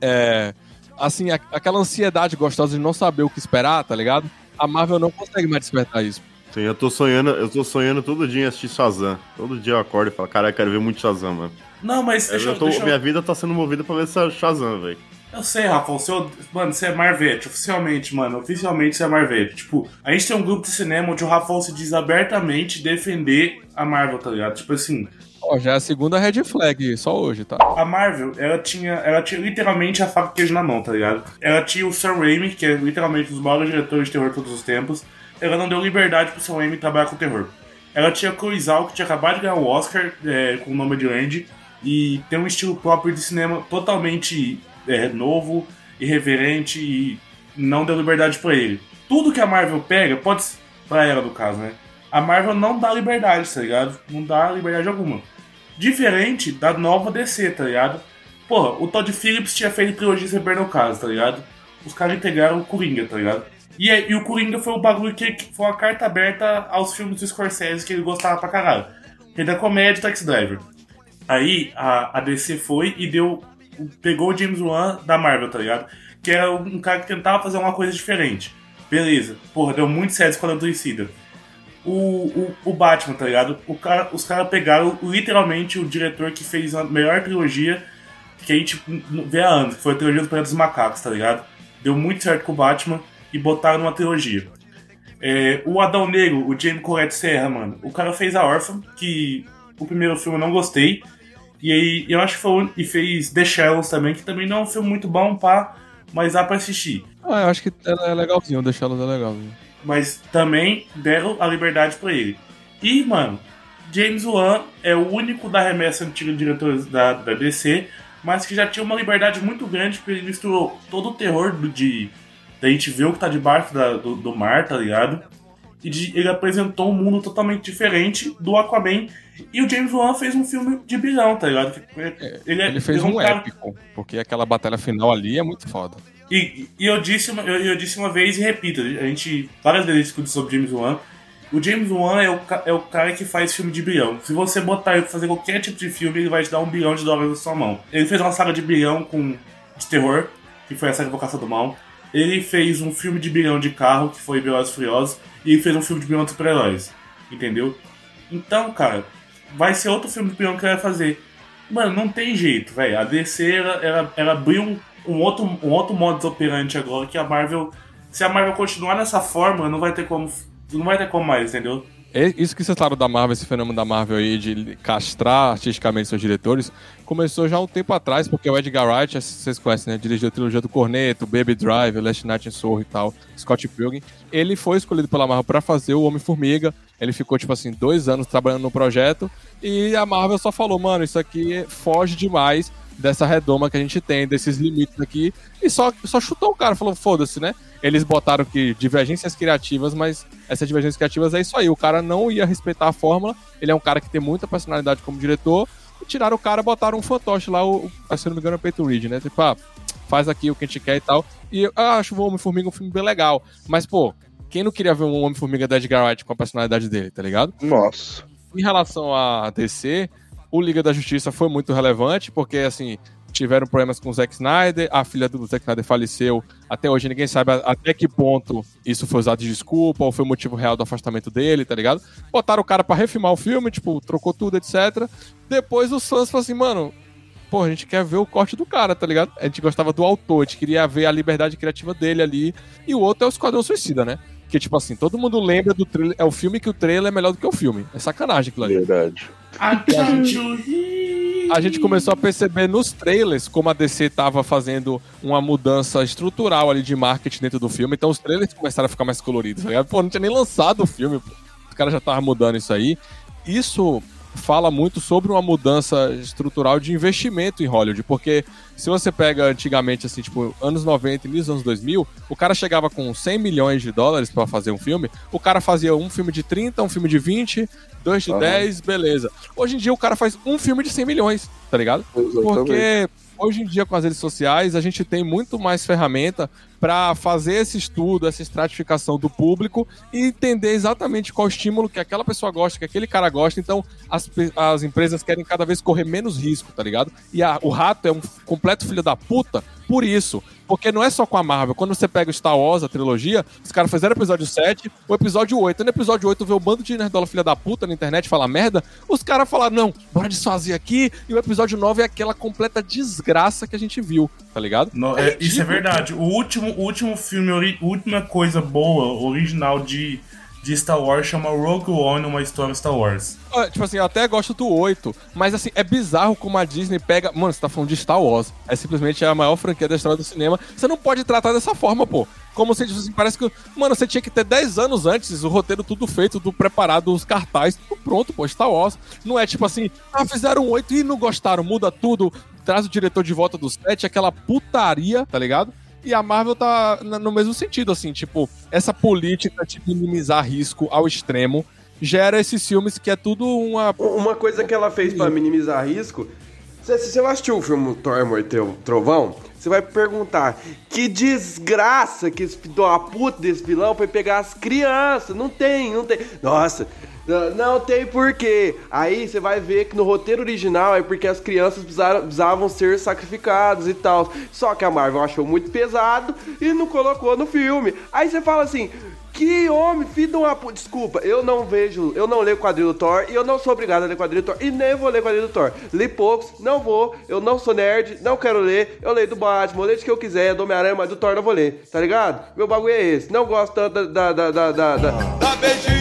é, assim, a- aquela ansiedade gostosa de não saber o que esperar, tá ligado? A Marvel não consegue mais despertar isso. Sim, eu tô sonhando, eu tô sonhando todo dia em assistir Shazam. Todo dia eu acordo e falo, cara, eu quero ver muito Shazam, mano. Não, mas deixa eu. tô- deixa eu- Minha vida tá sendo movida pra ver essa Shazam, velho. Eu sei, Rafa, o seu. Mano, você é Marvete, oficialmente, mano. Oficialmente você é Marvete. Tipo, a gente tem um grupo de cinema onde o Rafael se diz abertamente defender a Marvel, tá ligado? Tipo assim, Ó, já é a segunda red flag, só hoje, tá? a Marvel, ela tinha, ela tinha literalmente a faca queijo na mão, tá ligado? Ela tinha o Sam Raimi, que é literalmente um dos maiores diretores de terror de todos os tempos. Ela não deu liberdade pro Sam Raimi trabalhar com terror. Ela tinha Cruisal, que tinha acabado de ganhar o Oscar é, com o nome de Land, e tem um estilo próprio de cinema totalmente é, novo, irreverente, e não deu liberdade pra ele. Tudo que a Marvel pega, pode pra ela no caso, né? A Marvel não dá liberdade, tá ligado? Não dá liberdade alguma. Diferente da nova DC, tá ligado? Porra, o Todd Phillips tinha feito trilogia sobre no caso, tá ligado? Os caras integraram o Coringa, tá ligado? E, é- e o Coringa foi o bagulho que, que foi uma carta aberta aos filmes do Scorsese que ele gostava pra caralho. Rei da comédia Taxi Driver. Aí a, a DC foi e deu. Pegou o James Wan da Marvel, tá ligado? Que era um cara que tentava fazer uma coisa diferente. Beleza. Porra, deu muito certo Esquadrão Suicida. O, o, o Batman, tá ligado? O cara, os caras pegaram literalmente o diretor que fez a melhor trilogia que a gente vê há anos, foi a trilogia do Planeta dos Macacos, tá ligado? Deu muito certo com o Batman e botaram numa trilogia. É, o Adão Negro, o Jamie Colette Serra, mano, o cara fez a Orphan, que o primeiro filme eu não gostei. E aí eu acho que foi. E fez The Shallows também, que também não é um filme muito bom, pá, mas dá pra assistir. Ah, eu acho que é legalzinho, deixá-los é legalzinho. Mas também deram a liberdade pra ele. E, mano, James Wan é o único da remessa antiga de diretores da, da DC, mas que já tinha uma liberdade muito grande, porque ele misturou todo o terror do, de. Da gente ver o que tá debaixo da- do, do mar, tá ligado? E de- ele apresentou um mundo totalmente diferente do Aquaman. E o James Wan fez um filme de bilhão, tá ligado? Ele, é- Ele fez ele é um cara- épico, porque aquela batalha final ali é muito foda. e, e eu, disse uma, eu, eu disse uma vez e repito, a gente várias vezes discute sobre James Wan. O James Wan é o, é o cara que faz filme de bilhão. Se você botar ele pra fazer qualquer tipo de filme, ele vai te dar um bilhão de dólares na sua mão. Ele fez uma saga de bilhão com, de terror, que foi a saga Invocação do Mal. Ele fez um filme de bilhão de carro, que foi Velozes Furiosos. E ele fez um filme de bilhão de super-heróis. Entendeu? Então, cara, vai ser outro filme de bilhão que vai fazer. Mano, não tem jeito, velho. A DC, ela, ela, ela abriu um, um outro, um outro modus operandi agora que a Marvel. Se a Marvel continuar nessa forma, não vai ter como. Não vai ter como mais, entendeu? É Isso que vocês falaram da Marvel, esse fenômeno da Marvel aí de castrar artisticamente seus diretores, começou já um tempo atrás, porque o Edgar Wright, vocês conhecem, né? Dirigiu a trilogia do Corneto, Baby Driver, Last Night in Soho e tal, Scott Pilgrim. Ele foi escolhido pela Marvel pra fazer o Homem-Formiga. Ele ficou, tipo assim, dois anos trabalhando no projeto. E a Marvel só falou, mano, isso aqui foge demais dessa redoma que a gente tem, desses limites aqui, e só, só chutou o cara, falou, foda-se, né? Eles botaram que divergências criativas, mas essas divergências criativas é isso aí, o cara não ia respeitar a fórmula, ele é um cara que tem muita personalidade como diretor, e tiraram o cara, botaram um fantoche lá, o, o- se eu não me engano é o Peyton Reed, né? Tipo, ah, faz aqui o que a gente quer e tal, e eu acho o Homem-Formiga um filme bem legal, mas, pô, quem não queria ver um Homem-Formiga da Edgar Wright com a personalidade dele, tá ligado? Nossa. Em relação a DC, o Liga da Justiça foi muito relevante, porque, assim, tiveram problemas com o Zack Snyder, a filha do Zack Snyder faleceu, até hoje ninguém sabe até que ponto isso foi usado de desculpa, ou foi o motivo real do afastamento dele, tá ligado? Botaram o cara pra refilmar o filme, tipo, trocou tudo, etc. Depois os fãs falaram assim, mano, pô, a gente quer ver o corte do cara, tá ligado? A gente gostava do autor, a gente queria ver a liberdade criativa dele ali. E o outro é o Esquadrão Suicida, né? Que, tipo assim, todo mundo lembra do trailer. É o filme que o trailer é melhor do que o filme. É sacanagem aquilo ali. Verdade. A gente começou a perceber nos trailers como a DC tava fazendo uma mudança estrutural ali de marketing dentro do filme. Então os trailers começaram a ficar mais coloridos, tá ligado? Pô, não tinha nem lançado o filme, pô. Os caras já estavam mudando isso aí. Isso fala muito sobre uma mudança estrutural de investimento em Hollywood, porque se você pega antigamente, assim, tipo, anos 90 e anos 2000, o cara chegava com 100 milhões de dólares pra fazer um filme, o cara fazia um filme de 30, um filme de 20, dois de Aham. 10, beleza. Hoje em dia o cara faz um filme de 100 milhões, tá ligado? Porque hoje em dia com as redes sociais a gente tem muito mais ferramenta para fazer esse estudo, essa estratificação do público e entender exatamente qual estímulo que aquela pessoa gosta, que aquele cara gosta. Então as, as empresas querem cada vez correr menos risco, tá ligado? E a- o rato é um completo filho da puta por isso. Porque não é só com a Marvel. Quando você pega o Star Wars, a trilogia, os caras fizeram o episódio 7, o episódio 8. No episódio 8 vê um bando de nerdola filha da puta na internet falar merda. Os caras falaram, não, bora desfazer aqui. E o episódio 9 é aquela completa desgraça que a gente viu, tá ligado? Não, é, isso é verdade. O último, o último filme, última coisa boa, original de, de Star Wars chama Rogue One, uma história Star Wars. Ah, Tipo assim, eu até gosto do 8, mas assim, é bizarro como a Disney pega. Mano, você tá falando de Star Wars. É simplesmente a maior franquia da história do cinema. Você não pode tratar dessa forma, pô. Como se assim, parece que. Mano, você tinha que ter 10 anos antes, o roteiro tudo feito, tudo preparado, os cartazes, tudo pronto, pô. Star Wars. Não é tipo assim, ah, fizeram 8 e não gostaram, muda tudo, traz o diretor de volta do set, aquela putaria, tá ligado? E a Marvel tá no mesmo sentido, assim, tipo, essa política de minimizar risco ao extremo gera esses filmes que é tudo uma. Uma coisa que ela fez pra minimizar risco. Se você vai assistir o filme Thor Amor e Tro- Trovão, você vai perguntar que desgraça que esse filho da puta desse vilão foi pegar as crianças. Não tem, não tem. Nossa, não- tem porquê. Aí você vai ver que no roteiro original é porque as crianças precisavam ser sacrificadas e tal. Só que a Marvel achou muito pesado e não colocou no filme. Aí você fala assim. Que homem, filho de uma. Desculpa, eu não vejo, eu não leio quadrinho do Thor e eu não sou obrigado a ler quadrinho do Thor e nem vou ler quadrinho do Thor. Li poucos, não vou, eu não sou nerd, não quero ler, eu leio do Batman, eu leio do que eu quiser, do Homem-Aranha, mas do Thor não vou ler, tá ligado? Meu bagulho é esse, não gosto tanto da. da. da. da. da. Beijinho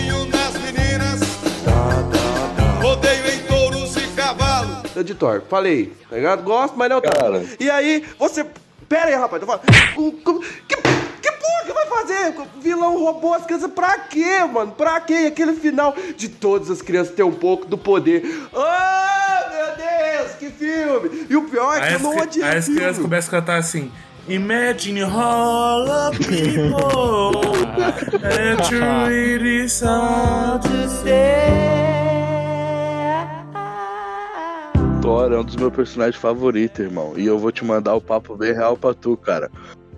Thor. Falei, tá ligado? Gosto, mas não tanto. E aí, você. Pera aí, rapaz, eu falo. "O- o- Que, que porra que vai fazer? O vilão roubou as crianças pra quê, mano? Pra quê? E aquele final de todas as crianças ter um pouco do poder. Oh, meu Deus, que filme! E o pior é que eu as, não odiei aí as crianças começam a cantar assim. Imagine all of people that you really saw to Thor é um dos meus personagens favoritos, irmão. E eu vou te mandar o papo bem real pra tu, cara.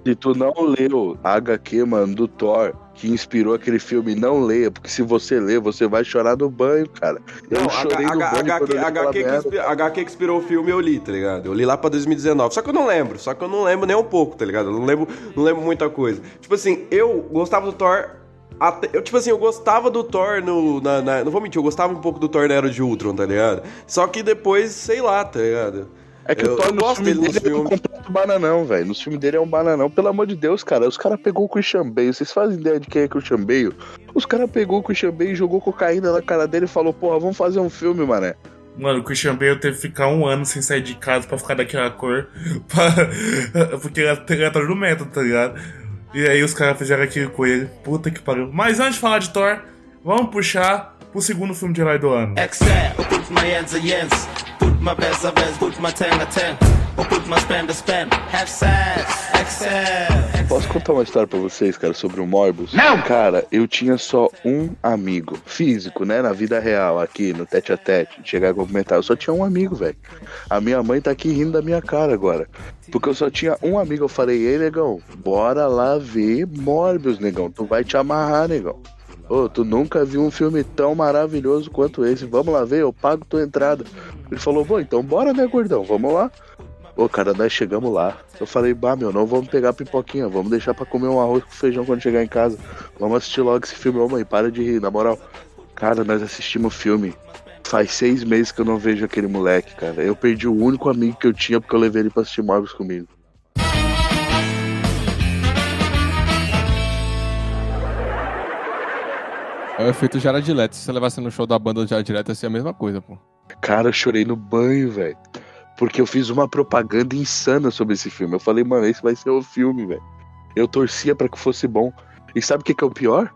Se tu não leu a HQ, mano, do Thor, que inspirou aquele filme, não leia, porque se você ler, você vai chorar no banho, cara. Eu Não, chorei H- no H- banho quando que merda. inspi- HQ que inspirou o filme eu li, tá ligado? Eu li lá pra 2019. Só que eu não lembro. Só que eu não lembro nem um pouco, tá ligado? Eu não lembro, não lembro muita coisa. Tipo assim, eu gostava do Thor. Até, eu, tipo assim, eu gostava do Thor no. Na, na- não vou mentir, eu gostava um pouco do Thor na Era de Ultron, tá ligado? Só que depois, sei lá, tá ligado? É que eu, o Thor no filme dele nos dele é um filmes. completo bananão, velho. Nos filmes dele é um bananão. Pelo amor de Deus, cara. Os caras pegou o Christian Bale. Vocês fazem ideia de quem é Christian Bale? Os caras pegou o Christian Bale e jogou cocaína na cara dele e falou, porra, vamos fazer um filme, mané. Mano, o Christian Bale teve que ficar um ano sem sair de casa pra ficar daquela cor. pra- Porque ele era todo método, tá ligado? E aí os caras fizeram aquilo com ele. Puta que pariu. Mas antes de falar de Thor, vamos puxar pro segundo filme de herói do ano. Exhale, put my best of best, put my ten a ten. Or put my spend a spend. Have sex, excel. Posso contar uma história pra vocês, cara, sobre o Morbius? Não! Cara, eu tinha só um amigo, físico, né, na vida real, aqui no tete a tete, chegar a cumprimentar. Eu só tinha um amigo, velho. A minha mãe tá aqui rindo da minha cara agora. Porque eu só tinha um amigo. Eu falei, ei, negão, bora lá ver Morbius, negão. Tu vai te amarrar, negão. Ô, tu nunca viu um filme tão maravilhoso quanto esse. Vamos lá ver, eu pago tua entrada. Ele falou, bom, então bora, né, gordão? Vamos lá. Ô, cara, nós chegamos lá. Eu falei, bah, meu, não vamos pegar pipoquinha, vamos deixar pra comer um arroz com feijão quando chegar em casa. Vamos assistir logo esse filme, ô mãe, para de rir, na moral. Cara, nós assistimos o filme. Faz seis meses que eu não vejo aquele moleque, cara. Eu perdi o único amigo que eu tinha porque eu levei ele pra assistir Morbius comigo. É o efeito Jared Leto. Se você levasse no show da banda do Jared Leto, ia ser a mesma coisa, pô. Cara, eu chorei no banho, velho. Porque eu fiz uma propaganda insana sobre esse filme. Eu falei, mano, esse vai ser o filme, velho. Eu torcia pra que fosse bom. E sabe o que, que é o pior?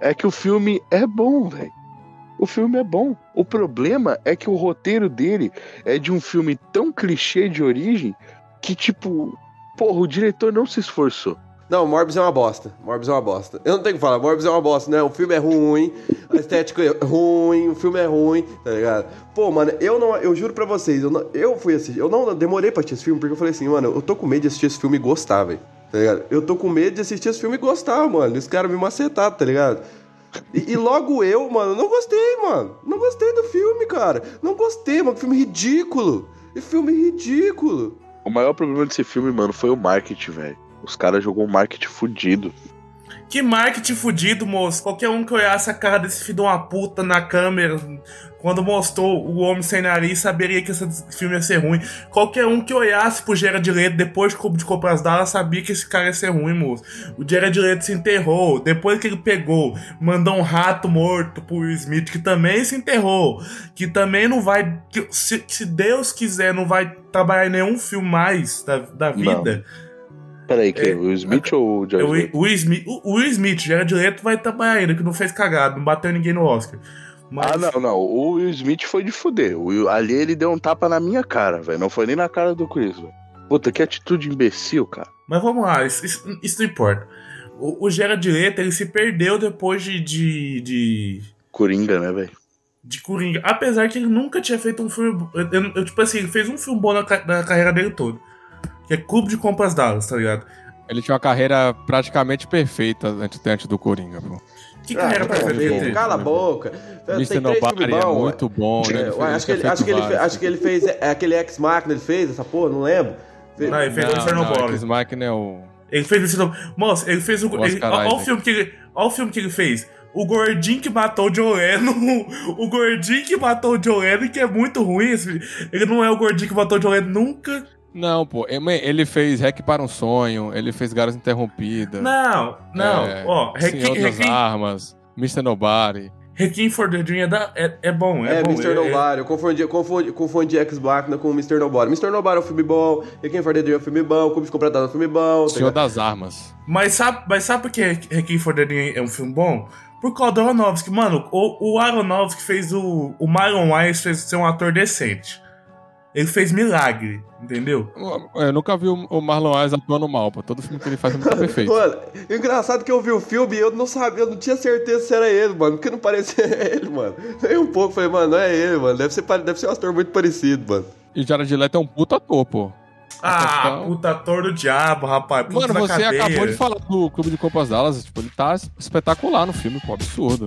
É que o filme é bom, velho. O filme é bom. O problema é que o roteiro dele é de um filme tão clichê de origem que, tipo, porra, o diretor não se esforçou. Não, Morbius é uma bosta. Morbius é uma bosta. Eu não tenho que falar, Morbius é uma bosta, né? O filme é ruim, a estética é ruim, o filme é ruim, tá ligado? Pô, mano, eu não. Eu juro pra vocês, eu, não, eu fui assistir. Eu não demorei pra assistir esse filme, porque eu falei assim, mano, eu tô com medo de assistir esse filme e gostar, velho. Tá ligado? Eu tô com medo de assistir esse filme e gostar, mano. Os caras me macetaram, tá ligado? E, e logo eu, mano, não gostei, mano. Não gostei do filme, cara. Não gostei, mano. Filme ridículo. Filme ridículo. O maior problema desse filme, mano, foi o marketing, velho. Os caras jogou um marketing fudido. Que marketing fudido, moço. Qualquer um que olhasse a cara desse filho de uma puta na câmera quando mostrou o Homem Sem Nariz saberia que esse filme ia ser ruim. Qualquer um que olhasse pro Gerard Leto depois de comprar as Dallas sabia que esse cara ia ser ruim, moço. O Gerard Leto se enterrou. Depois que ele pegou, mandou um rato morto pro Will Smith, que também se enterrou. Que também não vai. que se, se Deus quiser, não vai trabalhar em nenhum filme mais da, da vida. Peraí, que? o Smith ou o George O Leto? Will Smith, o Will Smith, Gerard Leto vai trabalhar ainda, que não fez cagada, não bateu ninguém no Oscar. Mas- Ah, não, não. O Will Smith foi de fuder. Will- ali ele deu um tapa na minha cara, velho. Não foi nem na cara do Chris, velho. Puta, que atitude imbecil, cara. Mas vamos lá, isso, isso- isso não importa. O, o Gerard Leto, ele se perdeu depois de, de, de, Coringa, né, velho? de Coringa. Apesar que ele nunca tinha feito um filme... Eu, eu- tipo assim, ele fez um filme bom na, na carreira dele toda. Que é Clube de Compras Dallas, tá ligado? Ele tinha uma carreira praticamente perfeita antes, antes do Coringa, pô. Que carreira Ah, perfeita dele? Cala a boca. Mr. Nobody é muito bom, né? É, fez- acho, que ele, já acho, que ele, feito fe- acho que ele fez é, aquele X-Machina, ele fez essa porra, não lembro. Fe- Não, ele fez o Não, Inferno não, Bola. Chris Mike é o... Ele fez esse nome. Moça, ele fez o. O ele- Oscar Olha o filme que ele. Olha o filme que ele fez. O gordinho que matou o John Lennon. O gordinho que matou o John Lennon, que é muito ruim. esse- Ele não é o gordinho que matou o John Lennon nunca. Não, pô, ele ele fez Hack para um Sonho, ele fez Garas Interrompidas. Não, não. é, Ó, Requiem, Senhor das Armas, Mr. Nobody. Requiem for the Dream é, da- é, é bom, é, É, bom. Mr. Nobody. Eu confundi, confundi, confundi X-Machina com Mr. Nobody. Mr. Nobody é um filme bom, Requiem for the Dream é um filme bom, Clube de Completado é um filme bom. tá Senhor ligado? das Armas. Mas sabe, mas sabe por que Requiem for the Dream é um filme bom? Por causa do Aronofsky. Mano, o, o Aronofsky fez o. O Myron Wise fez ser um ator decente. Ele fez milagre, entendeu? Eu nunca vi o Marlon Wayans atuando mal, pô. Todo filme que ele faz é muito perfeito. Mano, engraçado que eu vi o filme e eu não sabia, eu não tinha certeza se era ele, mano, porque não parecia ele, mano. Nem um pouco, falei, mano, não é ele, mano. Deve ser, deve ser um ator muito parecido, mano. E Jared Leto é um puta ator, pô. Ah, questão- puta ator do diabo, rapaz. puta Mano, você cadeia. acabou de falar do Clube de Copas Dallas, tipo, ele tá espetacular no filme, pô, absurdo.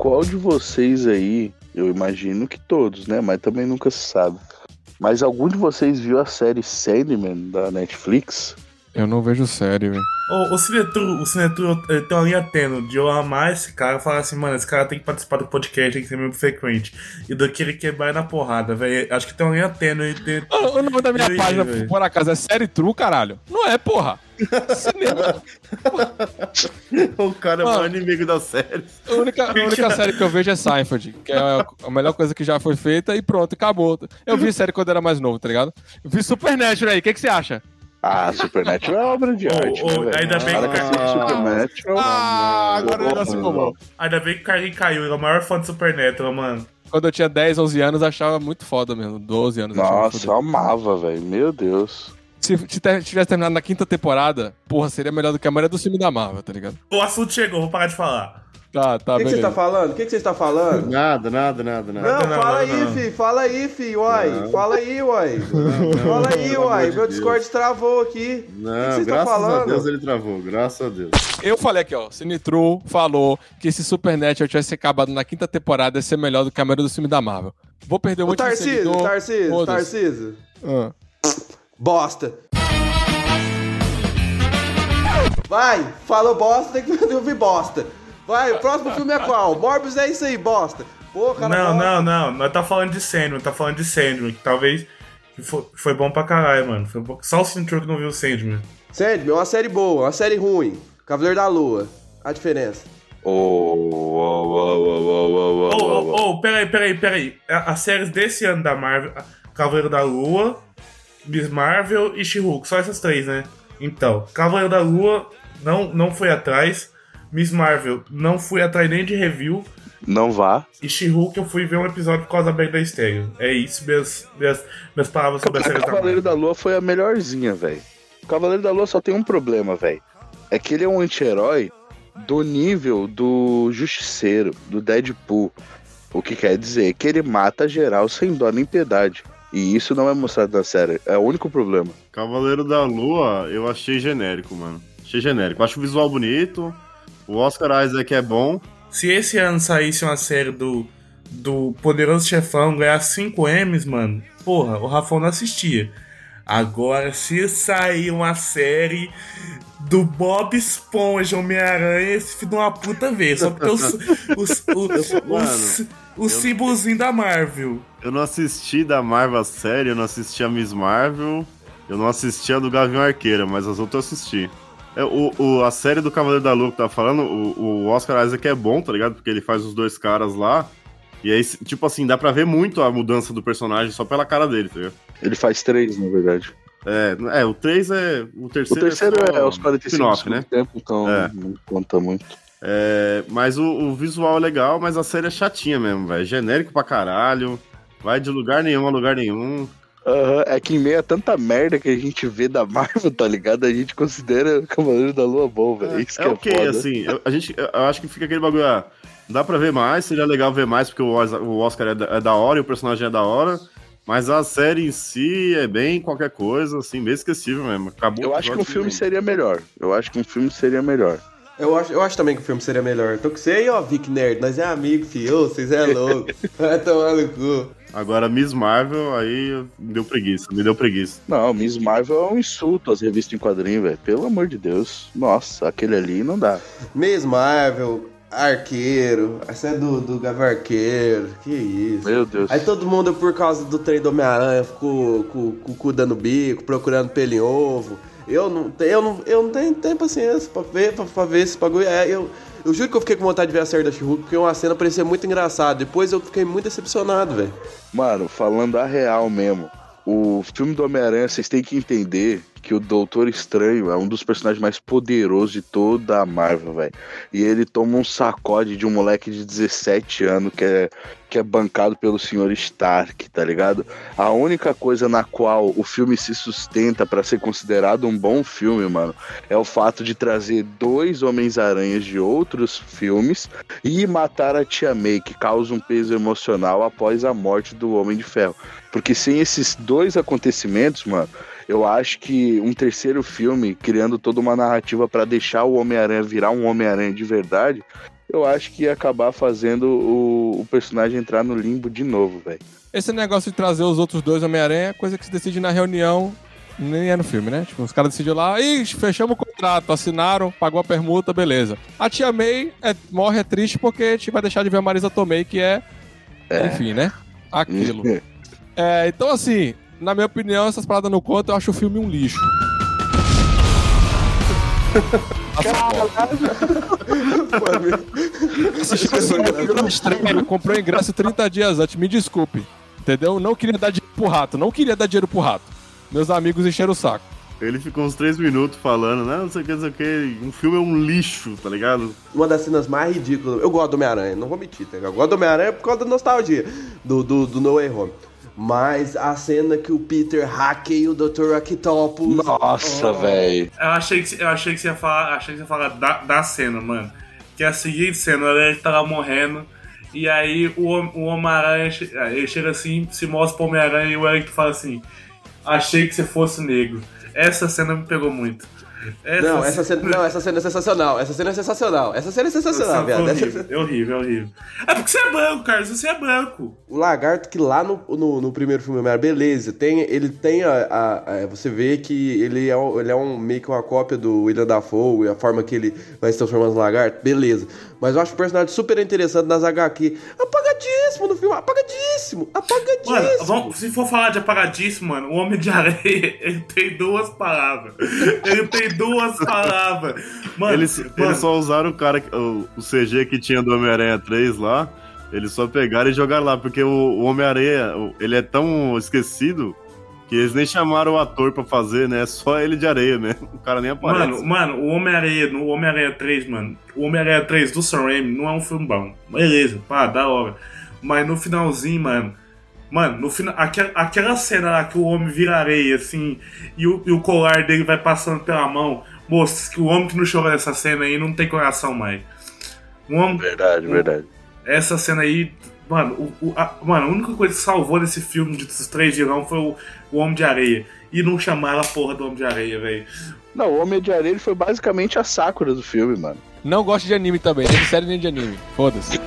Qual de vocês aí, eu imagino que todos, né? Mas também nunca se sabe. Mas algum de vocês viu a série Sandman da Netflix? Eu não vejo série, velho. O, o Cinetru, o Cinetru ele tem uma linha tênue de eu amar esse cara e falar assim, mano, esse cara tem que participar do podcast, tem que ser membro frequente. E do que ele quebrar na porrada, velho. Acho que tem uma linha tênue entre. O o nome da minha Ih, página, velho. por acaso, é série true, caralho? Não é, porra. Cinema. O cara é o Mano. maior inimigo da série. A única, a única série que eu vejo é Seinfeld, que é a, a melhor coisa que já foi feita e pronto, acabou. Eu vi série quando era mais novo, tá ligado? Eu vi Supernatural aí, o que, que você acha? Ah, Supernatural é obra de arte. ô, né, velho? ainda bem que- assiste Supernatural. Ah, agora ele Porra, se empolgou. Ainda bem que o Carlinhos caiu, ele é o maior fã de Supernatural, mano. Quando eu tinha 10, 11 anos, eu achava muito foda mesmo. 12 anos. Nossa, eu amava, velho. Meu Deus. Se se tivesse terminado na quinta temporada, porra, seria melhor do que a maioria do filme da Marvel, tá ligado? O assunto chegou, vou parar de falar. Tá, tá, O que, que você beleza. tá falando? O que, que você está falando? Nada, nada, nada, Não, nada. não, fala não, aí, não. fi, fala aí, fi, uai. Não. Fala aí, uai. não, fala aí, uai. Meu Deus. Discord travou aqui. O que Não, que você tá graças a falando? Deus ele travou, graças a Deus. Eu falei aqui, ó. Sinitru falou que se Supernatural tivesse acabado na quinta temporada, ia ser melhor do que a maioria do filme da Marvel. Vou perder um Ô, monte de Tarcísio, seguidor. Tarcísio, Foda-se. Tarcísio. Ah. Bosta. Vai, falou bosta, tem que ouvir bosta. Vai, o próximo filme é qual? Morbius é isso aí, bosta. Pô, cara. não, não, não. Nós tá falando de Sandman, tá falando de Sandman, que talvez que fo- foi, bom pra caralho, mano. Foi bom- Só o Cinturão que não viu o Sandman. Sandman é uma série boa, uma série ruim. Cavaleiro da Lua. A diferença. Ô, ô, ô, ô, ô, ô, ô, Ô, ô, ô, ô, peraí, peraí, peraí. As séries desse ano da Marvel, Cavaleiro da Lua, Miss Marvel e She-Hulk, só essas três, né? Então, Cavaleiro da Lua não, não fui atrás. Miss Marvel não fui atrás nem de review. Não vá. E She-Hulk eu fui ver um episódio por causa da Bag da Estéreo. É isso, minhas, minhas, minhas palavras sobre a série da Cavaleiro Marvel. da Lua foi a melhorzinha, velho. Cavaleiro da Lua só tem um problema, velho. É que ele é um anti-herói do nível do Justiceiro, do Deadpool. O que quer dizer que ele mata geral sem dó nem piedade. E isso não é mostrado na série. É o único problema. Cavaleiro da Lua, eu achei genérico, mano. Achei genérico. Acho o visual bonito. O Oscar Isaac é bom. Se esse ano saísse uma série do, do Poderoso Chefão ganhar 5 M's, mano, porra, o Rafão não assistia. Agora, se sair uma série do Bob Esponja Homem-Aranha, esse filho de uma puta vê. Só porque os, os, os, os, o símbolozinho da Marvel. Eu não assisti da Marvel a série, eu não assisti a Miss Marvel, eu não assisti a do Gavião Arqueira, mas as outras eu assisti. É, o, o- a série do Cavaleiro da Lua que tá falando, o, o Oscar Isaac é bom, tá ligado? Porque ele faz os dois caras lá. E aí, tipo assim, dá pra ver muito a mudança do personagem só pela cara dele, tá ligado? Ele faz três, na verdade. É, é o 3 é. O O terceiro, terceiro só é, os 45 spin-off, segundos né? tempo, então É. não conta muito. É, mas o, o visual é legal, mas a série é chatinha mesmo, velho. Genérico pra caralho. Vai de lugar nenhum a lugar nenhum. Aham, É que em meio a tanta merda que a gente vê da Marvel, tá ligado? A gente considera Cavaleiro da Lua bom, velho. Isso É que é ok, foda. assim, eu, a gente, eu acho que fica aquele bagulho, ah, dá pra ver mais, seria legal ver mais, porque o, Os- o Oscar é da, é da hora e o personagem é da hora, mas a série em si é bem qualquer coisa, assim, bem esquecível mesmo. Acabou Eu o acho que um filme assim, seria melhor. Eu acho que um filme seria melhor. Eu acho, eu acho também que o filme seria melhor. Tô com você aí, ó, Vic Nerd. Nós é amigo, filho. Ô, Vocês é louco. Vai tomar no cu. Agora, Miss Marvel, aí me deu preguiça, me deu preguiça. Não, Miss Marvel é um insulto às revistas em quadrinho, velho. Pelo amor de Deus. Nossa, aquele ali não dá. Miss Marvel, Arqueiro. Essa é do, do Gavião Arqueiro. Que isso. Meu Deus. Aí todo mundo, por causa do trem do Homem-Aranha, ficou com com o cu dando bico, procurando pelo em ovo. Eu não, eu não, eu não tenho, tenho paciência pra ver, pra, pra ver esse bagulho. É, eu, eu juro que eu fiquei com vontade de ver a série da she porque uma cena parecia muito engraçada. Depois eu fiquei muito decepcionado, velho. Mano, falando a real mesmo, o filme do Homem-Aranha, vocês têm que entender que o Doutor Estranho é um dos personagens mais poderosos de toda a Marvel, velho. E ele toma um sacode de um moleque de 17 anos que é, que é bancado pelo Sr. Stark, tá ligado? A única coisa na qual o filme se sustenta pra ser considerado um bom filme, mano, é o fato de trazer dois Homens-Aranhas de outros filmes e matar a Tia May, que causa um peso emocional após a morte do Homem de Ferro. Porque sem esses dois acontecimentos, mano, eu acho que um terceiro filme, criando toda uma narrativa pra deixar o Homem-Aranha virar um Homem-Aranha de verdade, eu acho que ia acabar fazendo o, o personagem entrar no limbo de novo, velho. Esse negócio de trazer os outros dois Homem-Aranha é coisa que se decide na reunião, nem é no filme, né? Tipo, os caras decidiram lá, ih, fechamos o contrato, assinaram, pagou a permuta, beleza. A tia May é- morre é triste porque a gente vai deixar de ver a Marisa Tomei, que é, enfim, né? Aquilo. É, então, assim, na minha opinião, essas paradas no conto, eu acho o filme um lixo. Estreia, comprou ingresso 30 dias antes, me desculpe. Entendeu? Não queria dar dinheiro pro rato, não queria dar dinheiro pro rato. Meus amigos encheram o saco. Ele ficou uns três minutos falando, né? Não sei o que, não sei o que. Um filme é um lixo, tá ligado? Uma das cenas mais ridículas. Eu gosto do Homem-Aranha, não vou mentir, tá ligado? Eu gosto do Homem-Aranha por causa da nostalgia do, do, do No Way Home. Mas a cena que o Peter hackeia o Dr. Octopus. Nossa, velho. Eu achei que, eu achei que você ia falar, achei que você ia falar da, da cena, mano. Que é a seguinte cena, ele tá lá morrendo. E aí o, o Homem-Aranha ele chega assim, se mostra pro Homem-Aranha e o Eric fala assim: Achei que você fosse negro. Essa cena me pegou muito. Não, essa cena, não, essa cena é sensacional. Essa cena é sensacional. Essa cena é sensacional, viado. é Essa- horrível, é horrível, é horrível. É porque você é branco, Carlos, você é branco. O lagarto que lá no, no, no primeiro filme Homem-Aranha, beleza, tem, ele tem a, a- a- Você vê que ele é, ele é um, meio que uma cópia do William Dafoe, a forma que ele vai se transformando no lagarto, beleza. Mas eu acho o personagem super interessante nas HQ. Apagadíssimo no filme, apagadíssimo, apagadíssimo. Mano, vamos- se for falar de apagadíssimo, mano, o Homem de Areia, ele tem duas palavras. Ele tem duas palavras. Mano, eles, mano, eles só usaram o cara, o, o CG que tinha do Homem-Aranha 3 lá. Eles só pegaram e jogaram lá, porque o, o Homem-Aranha, ele é tão esquecido que eles nem chamaram o ator pra fazer, né? É só ele de areia mesmo. O cara nem aparece. Mano, mano, o Homem-Aranha, no Homem-Aranha 3, mano, o Homem-Aranha 3 do Sam Raimi não é um filme bom. Beleza, pá, da hora. Mas no finalzinho, mano, mano, no final, aquela, aquela cena lá que o homem vira areia, assim, e o, e o colar dele vai passando pela mão, moço, que o homem que não chora nessa cena aí não tem coração mais. O homem, Verdade, verdade. essa cena aí, mano, o, o- a, mano, a única coisa que salvou nesse filme desses três vilão foi o, o Homem de Areia. E não chamaram a porra do Homem de Areia, velho. Não, o Homem de Areia ele foi basicamente a Sakura do filme, mano. Não gosto de anime também, nem de série nem de anime. Foda-se.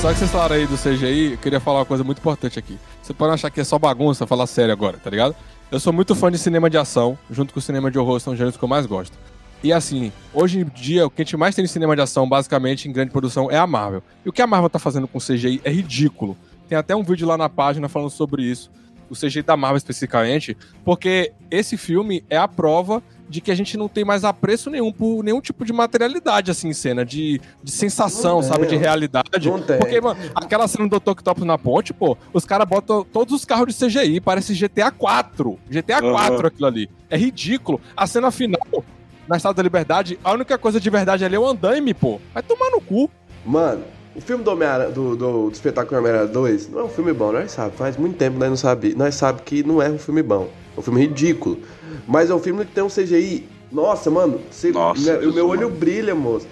Só que vocês falaram aí do CGI, eu queria falar uma coisa muito importante aqui. Você pode achar que é só bagunça falar sério agora, tá ligado? Eu sou muito fã de cinema de ação, junto com o cinema de horror, são gêneros que eu mais gosto. E assim, hoje em dia, o que a gente mais tem de cinema de ação, basicamente, em grande produção, é a Marvel. E o que a Marvel tá fazendo com CGI é ridículo. Tem até um vídeo lá na página falando sobre isso, o CGI da Marvel especificamente, porque esse filme é a prova de que a gente não tem mais apreço nenhum por nenhum tipo de materialidade, assim, cena, de, de sensação, Não sabe, de realidade. Porque, mano, aquela cena do Dr. Octopus na ponte, pô, os caras botam todos os carros de CGI, parece GTA 4. GTA 4 Aham. aquilo ali. É ridículo. A cena final, na Estátua da Liberdade, a única coisa de verdade ali é o andaime, pô. Vai tomar no cu. Mano, o filme do, do, do, do espetáculo Homem-Aranha 2 não é um filme bom, nós sabe. Faz muito tempo que nós não sabe, nós sabe que não é um filme bom. É um filme ridículo. Mas é um filme que tem um CGI. Nossa, mano, você- Nossa, né, o meu olho mano. brilha, moço.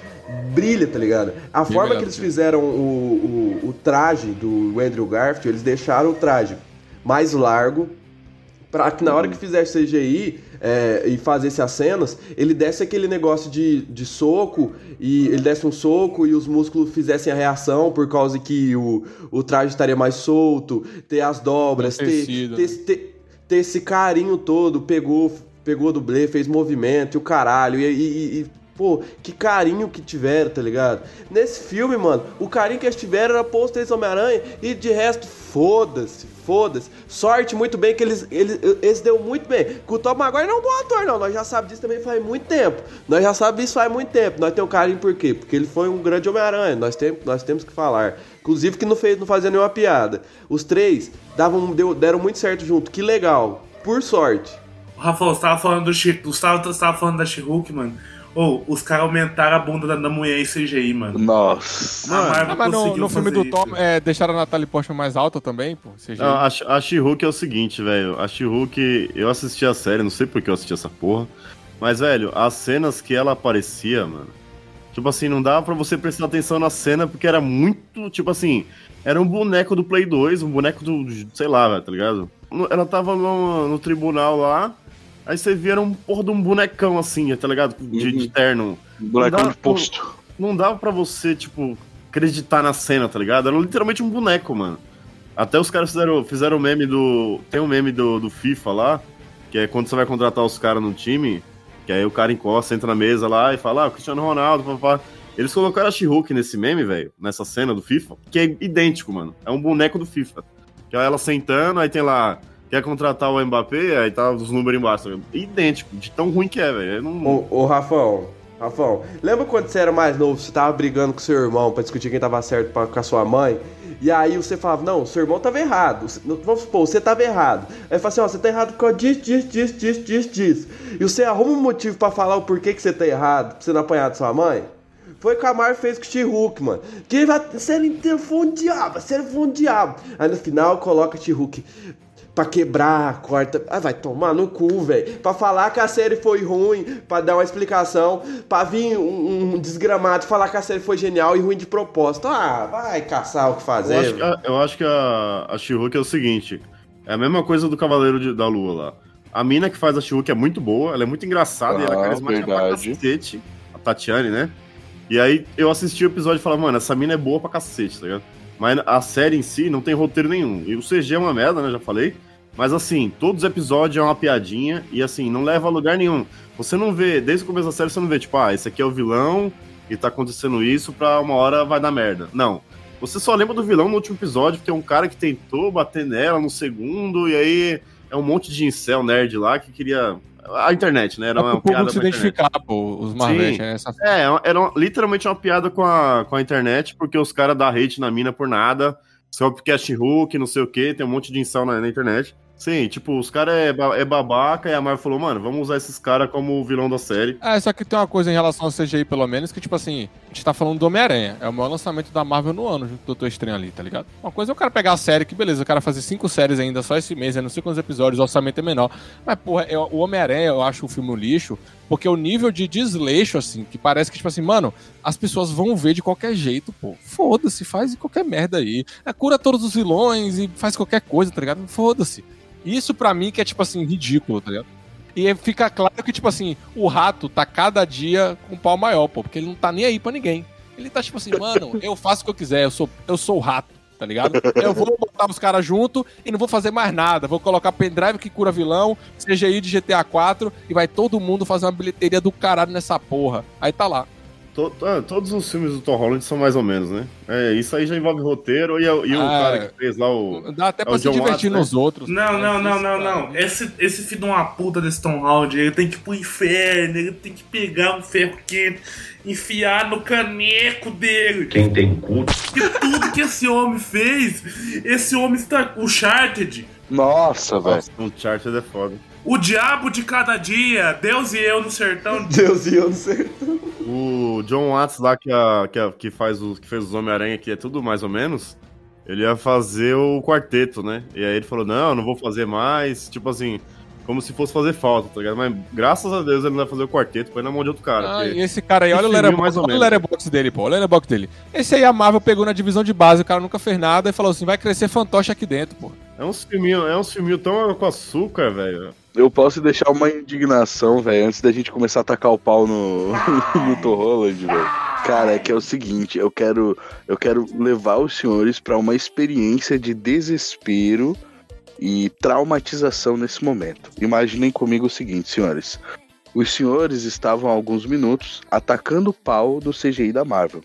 Brilha, tá ligado? A forma que eles fizeram o, o, o traje do Andrew Garfield, eles deixaram o traje mais largo, Pra que na hora que fizesse CGI é, e fazesse as cenas, ele desse aquele negócio de, de soco, e ele desse um soco e os músculos fizessem a reação por causa que o, o traje estaria mais solto, ter as dobras, ter, Tecido, ter, né? ter, ter esse carinho todo, pegou, pegou dublê, fez movimento e o caralho, e, e- e- pô, que carinho que tiveram, tá ligado? Nesse filme, mano, o carinho que eles tiveram era posto esse Homem-Aranha e de resto, foda-se, foda-se. Sorte muito bem que eles, eles, eles deu muito bem. Que o Tom Maguire não é um bom ator, não. Nós já sabemos disso também faz muito tempo. Nós já sabemos disso faz muito tempo. Nós temos carinho por quê? Porque ele foi um grande Homem-Aranha. Nós, tem, nós temos que falar. Inclusive que não, fez, não fazia nenhuma piada. Os três davam, deu- deram muito certo junto. Que legal. Por sorte. Rafael, você tava falando do She- Gustavo você tava falando da She-Hulk, mano. Ô, os caras aumentaram a bunda da, da mulher em CGI, mano. Nossa. A Marvel Ah, mas no, conseguiu no filme fazer do Tom, isso. é, deixaram a Natalie Portman mais alta também, pô. CGI. Não, a, a She-Hulk é o seguinte, velho. A She-Hulk, eu assisti a série, não sei por que eu assisti essa porra. Mas, velho, as cenas que ela aparecia, mano. Tipo assim, não dava pra você prestar atenção na cena porque era muito. Tipo assim, era um boneco do Play 2, um boneco do. sei lá, tá ligado? Ela tava no, no tribunal lá. Aí você via um porra de um bonecão assim, tá ligado? De, de terno. Moleque Não dá- de posto. não dava pra você, tipo, acreditar na cena, tá ligado? Era literalmente um boneco, mano. Até os caras fizeram, fizeram meme do. Tem um meme do, do FIFA lá, que é quando você vai contratar os caras no time, que aí o cara encosta, entra na mesa lá e fala, ah, o Cristiano Ronaldo, papá. Eles colocaram a She-Hulk nesse meme, velho, nessa cena do FIFA, que é idêntico, mano. É um boneco do FIFA. Que é ela sentando, aí tem lá, quer contratar o Mbappé, aí tá os números embaixo. tá? Idêntico, de tão ruim que é, velho. Não- Ô, ô Rafão, Rafão, lembra quando você era mais novo, você tava brigando com seu irmão pra discutir quem tava certo pra, com a sua mãe? E aí você falava, não, seu irmão tava errado. Você- Vamos supor, você tava errado. Aí fala assim, ó, você tá errado por causa disso, disso, disso, disso, disso, disso. E você arruma um motivo pra falar o porquê que você tá errado, pra você não apanhar de sua mãe? Foi o que a Marvel fez com o She-Hulk, mano. Que ele vai. A série inteira foi um diabo, foi um diabo. Aí no final coloca She-Hulk pra quebrar, corta. Ah, vai tomar no cu, velho. Pra falar que a série foi ruim, pra dar uma explicação, pra vir um, um desgramado falar que a série foi genial e ruim de propósito. Ah, vai caçar o que Eu fazer. acho que, a, eu acho que a, a She-Hulk é o seguinte: é a mesma coisa do Cavaleiro de- da Lua lá. A mina que faz a She-Hulk é muito boa, ela é muito engraçada e ela é Ah, carismática pra verdade. cacete. A Tatiane, né? E aí eu assisti o episódio e falava, mano, essa mina é boa pra cacete, tá ligado? Mas a série em si não tem roteiro nenhum. E o CG é uma merda, né? Já falei. Mas assim, todos os episódios é uma piadinha e assim, não leva a lugar nenhum. Você não vê, desde o começo da série, você não vê, tipo, ah, esse aqui é o vilão e tá acontecendo isso pra uma hora vai dar merda. Não. Você só lembra do vilão no último episódio, que tem um cara que tentou bater nela no segundo, e aí é um monte de incel nerd lá que queria. A internet, né? Era uma pro público piada se identificar, pô, os Marvete, né? Essa... É, era uma- literalmente uma piada com a, com a internet, porque os caras dão hate na mina por nada. Só porque é She-Hulk, não sei o que, tem um monte de incel na, na internet. Sim, tipo, os caras é, é babaca e a Marvel falou, mano, vamos usar esses caras como vilão da série. É, só que tem uma coisa em relação ao CGI, pelo menos, que, tipo assim, a gente tá falando do Homem-Aranha. É o maior lançamento da Marvel no ano, junto com o Doutor Estranho ali, tá ligado? Uma coisa é o cara pegar a série, que beleza, o cara fazer cinco séries ainda só esse mês, é não sei quantos episódios, o orçamento é menor. Mas, porra, eu- o Homem-Aranha, eu acho o filme um lixo, porque o nível de desleixo, assim, que parece que, tipo assim, mano, as pessoas vão ver de qualquer jeito, pô. Foda-se, faz qualquer merda aí. É, cura todos os vilões e faz qualquer coisa, tá ligado? Foda-se. Isso pra mim que é, tipo assim, ridículo, tá ligado? E fica claro que, tipo assim, o rato tá cada dia com um pau maior, pô, porque ele não tá nem aí pra ninguém. Ele tá tipo assim, mano, eu faço o que eu quiser, eu sou, eu sou o rato, tá ligado? Eu vou botar os caras junto e não vou fazer mais nada. Vou colocar pendrive que cura vilão, CGI de GTA 4 e vai todo mundo fazer uma bilheteria do caralho nessa porra. Aí tá lá. To- to- todos os filmes do Tom Holland são mais ou menos, né? É, isso aí já envolve roteiro e, o- e o Ah, cara que fez lá o. Dá até é pra o se John divertir Watts, né? nos outros. Não, não, não, não, isso, não. Esse, esse filho de uma puta desse Tom Holland, ele tem que ir pro inferno, ele tem que pegar um ferro quente, enfiar no caneco dele. Quem tem cu. E tudo que esse homem fez, esse homem está. O Charted, Nossa, velho. Nossa, um Charter é foda. O diabo de cada dia, Deus e eu no sertão. Deus e eu não sei. O John Watts lá, que, a- que, a- que faz os, que fez os Homem-Aranha, que é tudo mais ou menos, ele ia fazer o quarteto, né? E aí ele falou, não, não vou fazer mais, tipo assim, como se fosse fazer falta, tá ligado? Mas graças a Deus ele não vai fazer o quarteto, põe na mão de outro cara. Ah, e esse cara aí, olha o letterbox, olha o letterbox dele, pô. Olha o letterbox dele. Esse aí a Marvel pegou na divisão de base, o cara nunca fez nada e falou assim: vai crescer fantoche aqui dentro, pô. É uns filminhos é uns filminho tão com açúcar, velho. Eu posso deixar uma indignação, velho, antes da gente começar a tacar o pau no, no Tom Holland, velho. Cara, é que é o seguinte, eu quero, eu quero levar os senhores pra uma experiência de desespero e traumatização nesse momento. Imaginem comigo o seguinte, senhores. Os senhores estavam há alguns minutos atacando o pau do CGI da Marvel.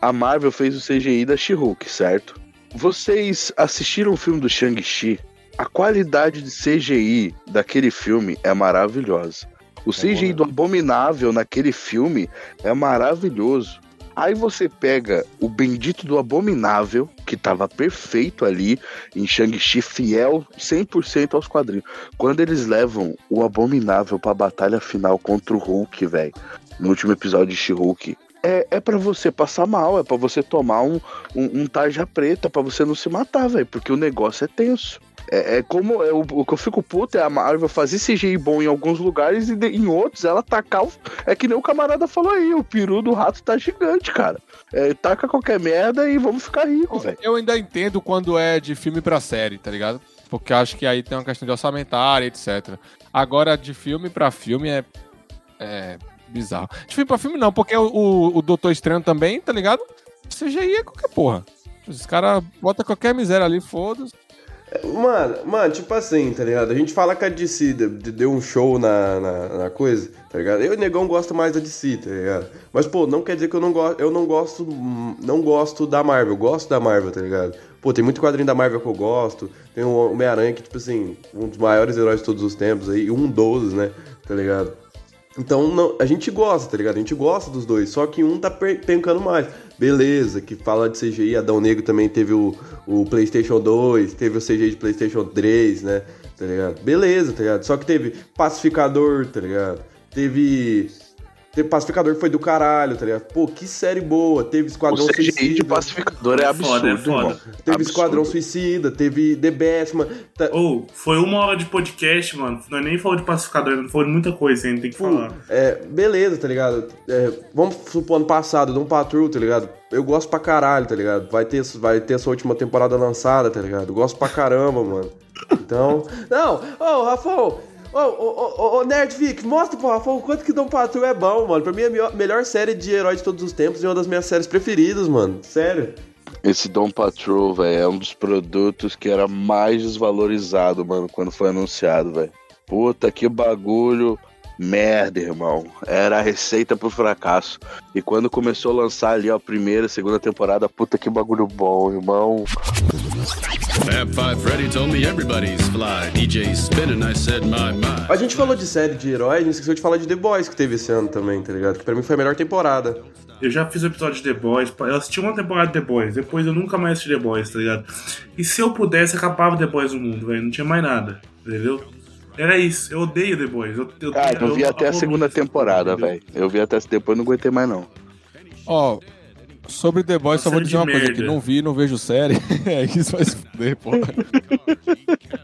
A Marvel fez o CGI da She-Hulk, certo? Vocês assistiram o filme do Shang-Chi? A qualidade de CGI daquele filme é maravilhosa. O CGI do Abominável naquele filme é maravilhoso. Aí você pega o bendito do Abominável, que tava perfeito ali em Shang-Chi, fiel 100% aos quadrinhos. Quando eles levam o Abominável pra batalha final contra o Hulk, velho, no último episódio de She-Hulk, é, é para você passar mal, é para você tomar um, um, um tarja preta, pra você não se matar, velho, porque o negócio é tenso. É, é como é, o, o que eu fico puto é a Marvel fazer CGI bom em alguns lugares e de- em outros ela tacar. o- é que nem o camarada falou aí, o peru do rato tá gigante, cara. É, taca qualquer merda e vamos ficar rico, velho. Eu ainda entendo quando é de filme pra série, tá ligado? Porque acho que aí tem uma questão de orçamentária, etc. Agora, de filme pra filme é. É. Bizarro. De filme pra filme não, porque o, o, o Doutor Estranho também, tá ligado? CGI é qualquer porra. Os caras botam qualquer miséria ali, foda-se. Mano, mano, tipo assim, tá ligado? A gente fala que a DC de- de- deu um show na, na, na coisa, tá ligado? Eu e o Negão gosto mais da DC, tá ligado? Mas, pô, não quer dizer que eu não gosto, eu não gosto, não gosto da Marvel, eu gosto da Marvel, tá ligado? Pô, tem muito quadrinho da Marvel que eu gosto, tem o Homem-Aranha que, tipo assim, um dos maiores heróis de todos os tempos aí, um dos, né, tá ligado? Então não- a gente gosta, tá ligado? A gente gosta dos dois, só que um tá pencando mais. Beleza, que fala de CGI, Adão Negro também teve o, o PlayStation 2, teve o CGI de PlayStation 3, né? Tá ligado? Beleza, tá ligado? Só que teve Pacificador, tá ligado? Teve. Teve Pacificador que foi do caralho, tá ligado? Pô, que série boa. Teve O Esquadrão CGI de Suicida. pacificador é absurdo, Foda, é foda. Teve Absurdo. Esquadrão Suicida, teve The Best, mano. Tá- Ou, foi uma hora de podcast, mano. Nós nem falou de pacificador, não falou de muita coisa ainda, tem que Pô, falar. é, beleza, tá ligado? É, vamos supor ano passado, Doom Patrol, tá ligado? Eu gosto pra caralho, tá ligado? Vai ter, vai ter essa última temporada lançada, tá ligado? Gosto pra caramba, mano. Então. Não, ô, Rafão! Ô, ô, ô, ô, Nerd Vic, mostra pro o quanto que Doom Patrol é bom, mano. Pra mim é a melhor, série de herói de todos os tempos e uma das minhas séries preferidas, mano. Sério. Esse Dom Patrol, velho, é um dos produtos que era mais desvalorizado, mano, quando foi anunciado, velho. Puta que bagulho merda, irmão. Era a receita pro fracasso. E quando começou a lançar ali, a primeira, segunda temporada, puta que bagulho bom, irmão. Fab Five Freddy told me everybody's fly. DJ spinning, I said, my, my. A gente falou de série de herói, a gente esqueceu de falar de The Boys que teve esse ano também, tá ligado? Que pra mim foi a melhor temporada. Eu já fiz o episódio de The Boys, eu assisti uma temporada de The Boys, depois eu nunca mais assisti The Boys, tá ligado? E se eu pudesse, acabava The Boys no mundo, velho, não tinha mais nada, entendeu? Era isso, eu odeio The Boys. Eu, eu, Cara, eu vi até a segunda temporada, velho. Eu vi até depois não aguentei mais, não. Ó, sobre The Boys, só vou dizer uma coisa que não vi, não vejo série. é isso vai se fuder, porra.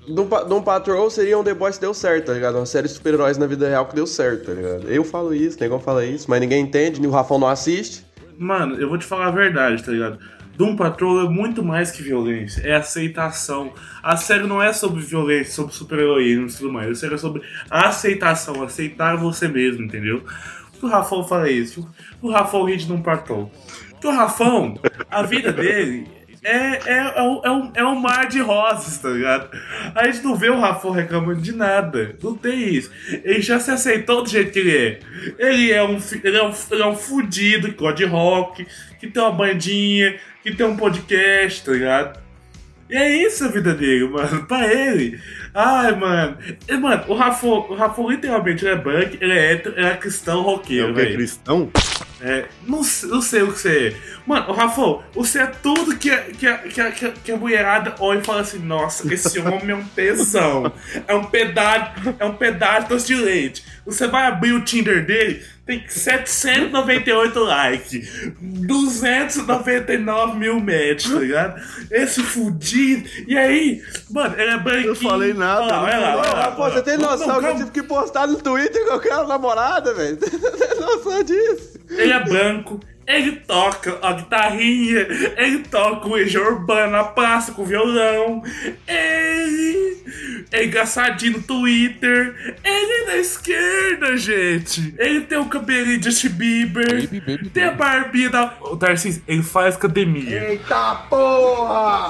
Doom, Doom Patrol seria um The Boys que deu certo, tá ligado? Uma série de super-heróis na vida real que deu certo, tá ligado? Eu falo isso, o negão fala isso, mas ninguém entende, o Rafão não assiste. Mano, eu vou te falar a verdade, tá ligado? Doom Patrol é muito mais que violência, é aceitação. A série não é sobre violência, sobre super-heroísmo e tudo mais. A série é sobre aceitação, aceitar você mesmo, entendeu? O Rafão fala isso? Por que o Rafão ri de Doom Patrol? Porque o Rafão, a vida dele é, é, é, um, é, um, é um mar de rosas, tá ligado? A gente não vê o Rafão reclamando de nada. Não tem isso. Ele já se aceitou do jeito que ele é. Ele é um, ele é um, ele é um fudido que gosta de rock, que tem uma bandinha, que tem um podcast, tá ligado? E é isso a vida dele, mano. Pra ele. Ai, mano. E, mano, o Rafão, o Rafão literalmente ele é punk, ele é hétero, ele é cristão roqueiro, que é cristão? É, não, sei- não sei o que você é. Mano, o Rafão, você é tudo que, a- que, que, que a mulherada olha e fala assim: nossa, esse homem é um tesão. É um pedaço, é um pedaço de leite. Você vai abrir o Tinder dele, tem 798 likes, 299 mil matches, tá ligado? Esse fudido. E aí, mano, ele é branquinho. Eu falei nada, Olha lá, olha lá, olha lá, olha você tem Não, noção que eu tive que postar no Twitter que eu quero namorada, velho? Você tem noção disso? Ele é branco, ele toca a guitarrinha, ele toca o Legião Urbana na praça com violão, ele é engraçadinho no Twitter, ele é da esquerda, gente. Ele tem o cabelinho de Justin Bieber, Baby, baby, tem a barbinha da... O Tarcísio, ele faz academia.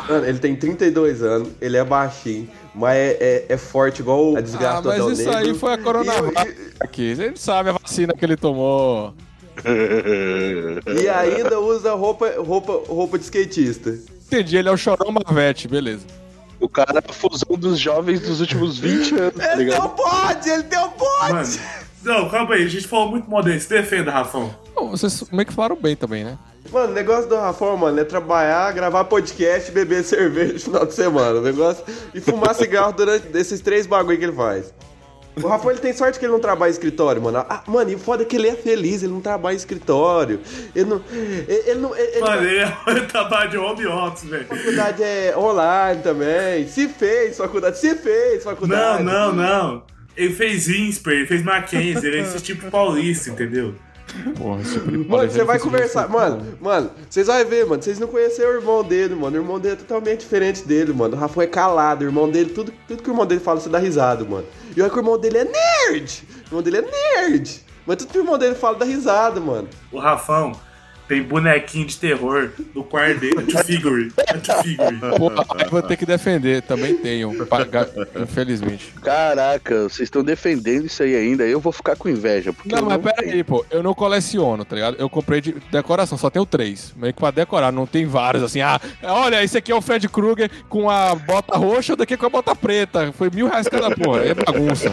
Mano, ele tem 32 anos, ele é baixinho, mas é, é, é forte igual a desgraça Ah, do mas Adão isso Negro. aí foi a Coronavac E- aqui. A gente sabe a vacina que ele tomou. E ainda usa roupa, roupa, roupa de skatista. Entendi, ele é o Chorão Marvete, beleza. O cara é a fusão dos jovens dos últimos 20 anos, tá Ele tem ligado? um pote, ele tem um pote! Mano, não, calma aí, a gente falou muito mal desse. Defenda, Rafão. Bom, vocês meio que falaram bem também, né? Mano, o negócio do Rafão, mano, é trabalhar, gravar podcast beber cerveja no final de semana. O negócio. E fumar cigarro durante esses três bagulho que ele faz. O Rafão, ele tem sorte que ele não trabalha em escritório, mano. Ah, mano, e o foda é que ele é feliz, ele não trabalha em escritório. Ele não. Ele, ele não. Ele, Mano, ele é trabalho de home office, velho. faculdade é online também. Se fez faculdade, se fez Não, faculdade. não, não. Ele fez Insper, ele fez Mackenzie, ele é esse tipo paulista, entendeu? Porra, tipo Mano, você vai difícil de conversar. Mano, mano, vocês vão ver, mano. Vocês não conheceram o irmão dele, mano. O irmão dele é totalmente diferente dele, mano. O Rafa é calado. O irmão dele, tudo, tudo que o irmão dele fala, você dá risada, mano. E olha que o irmão dele é nerd. O irmão dele é nerd. Mas tudo que o irmão dele fala dá risada, mano. O Rafão tem bonequinho de terror no quarto dele, to figure. To figure. Porra, eu vou ter que defender, também tenho. Infelizmente. Caraca, vocês estão defendendo isso aí ainda. Eu vou ficar com inveja. Porque Não, mas pera tenho. aí, pô. Eu não coleciono, tá ligado? Eu comprei de decoração, só tenho três. Meio que pra decorar, não tem vários, assim. Ah, olha, esse aqui é o Fred Krueger com a bota roxa, o daqui com a bota preta. Foi mil reais cada porra. É bagunça.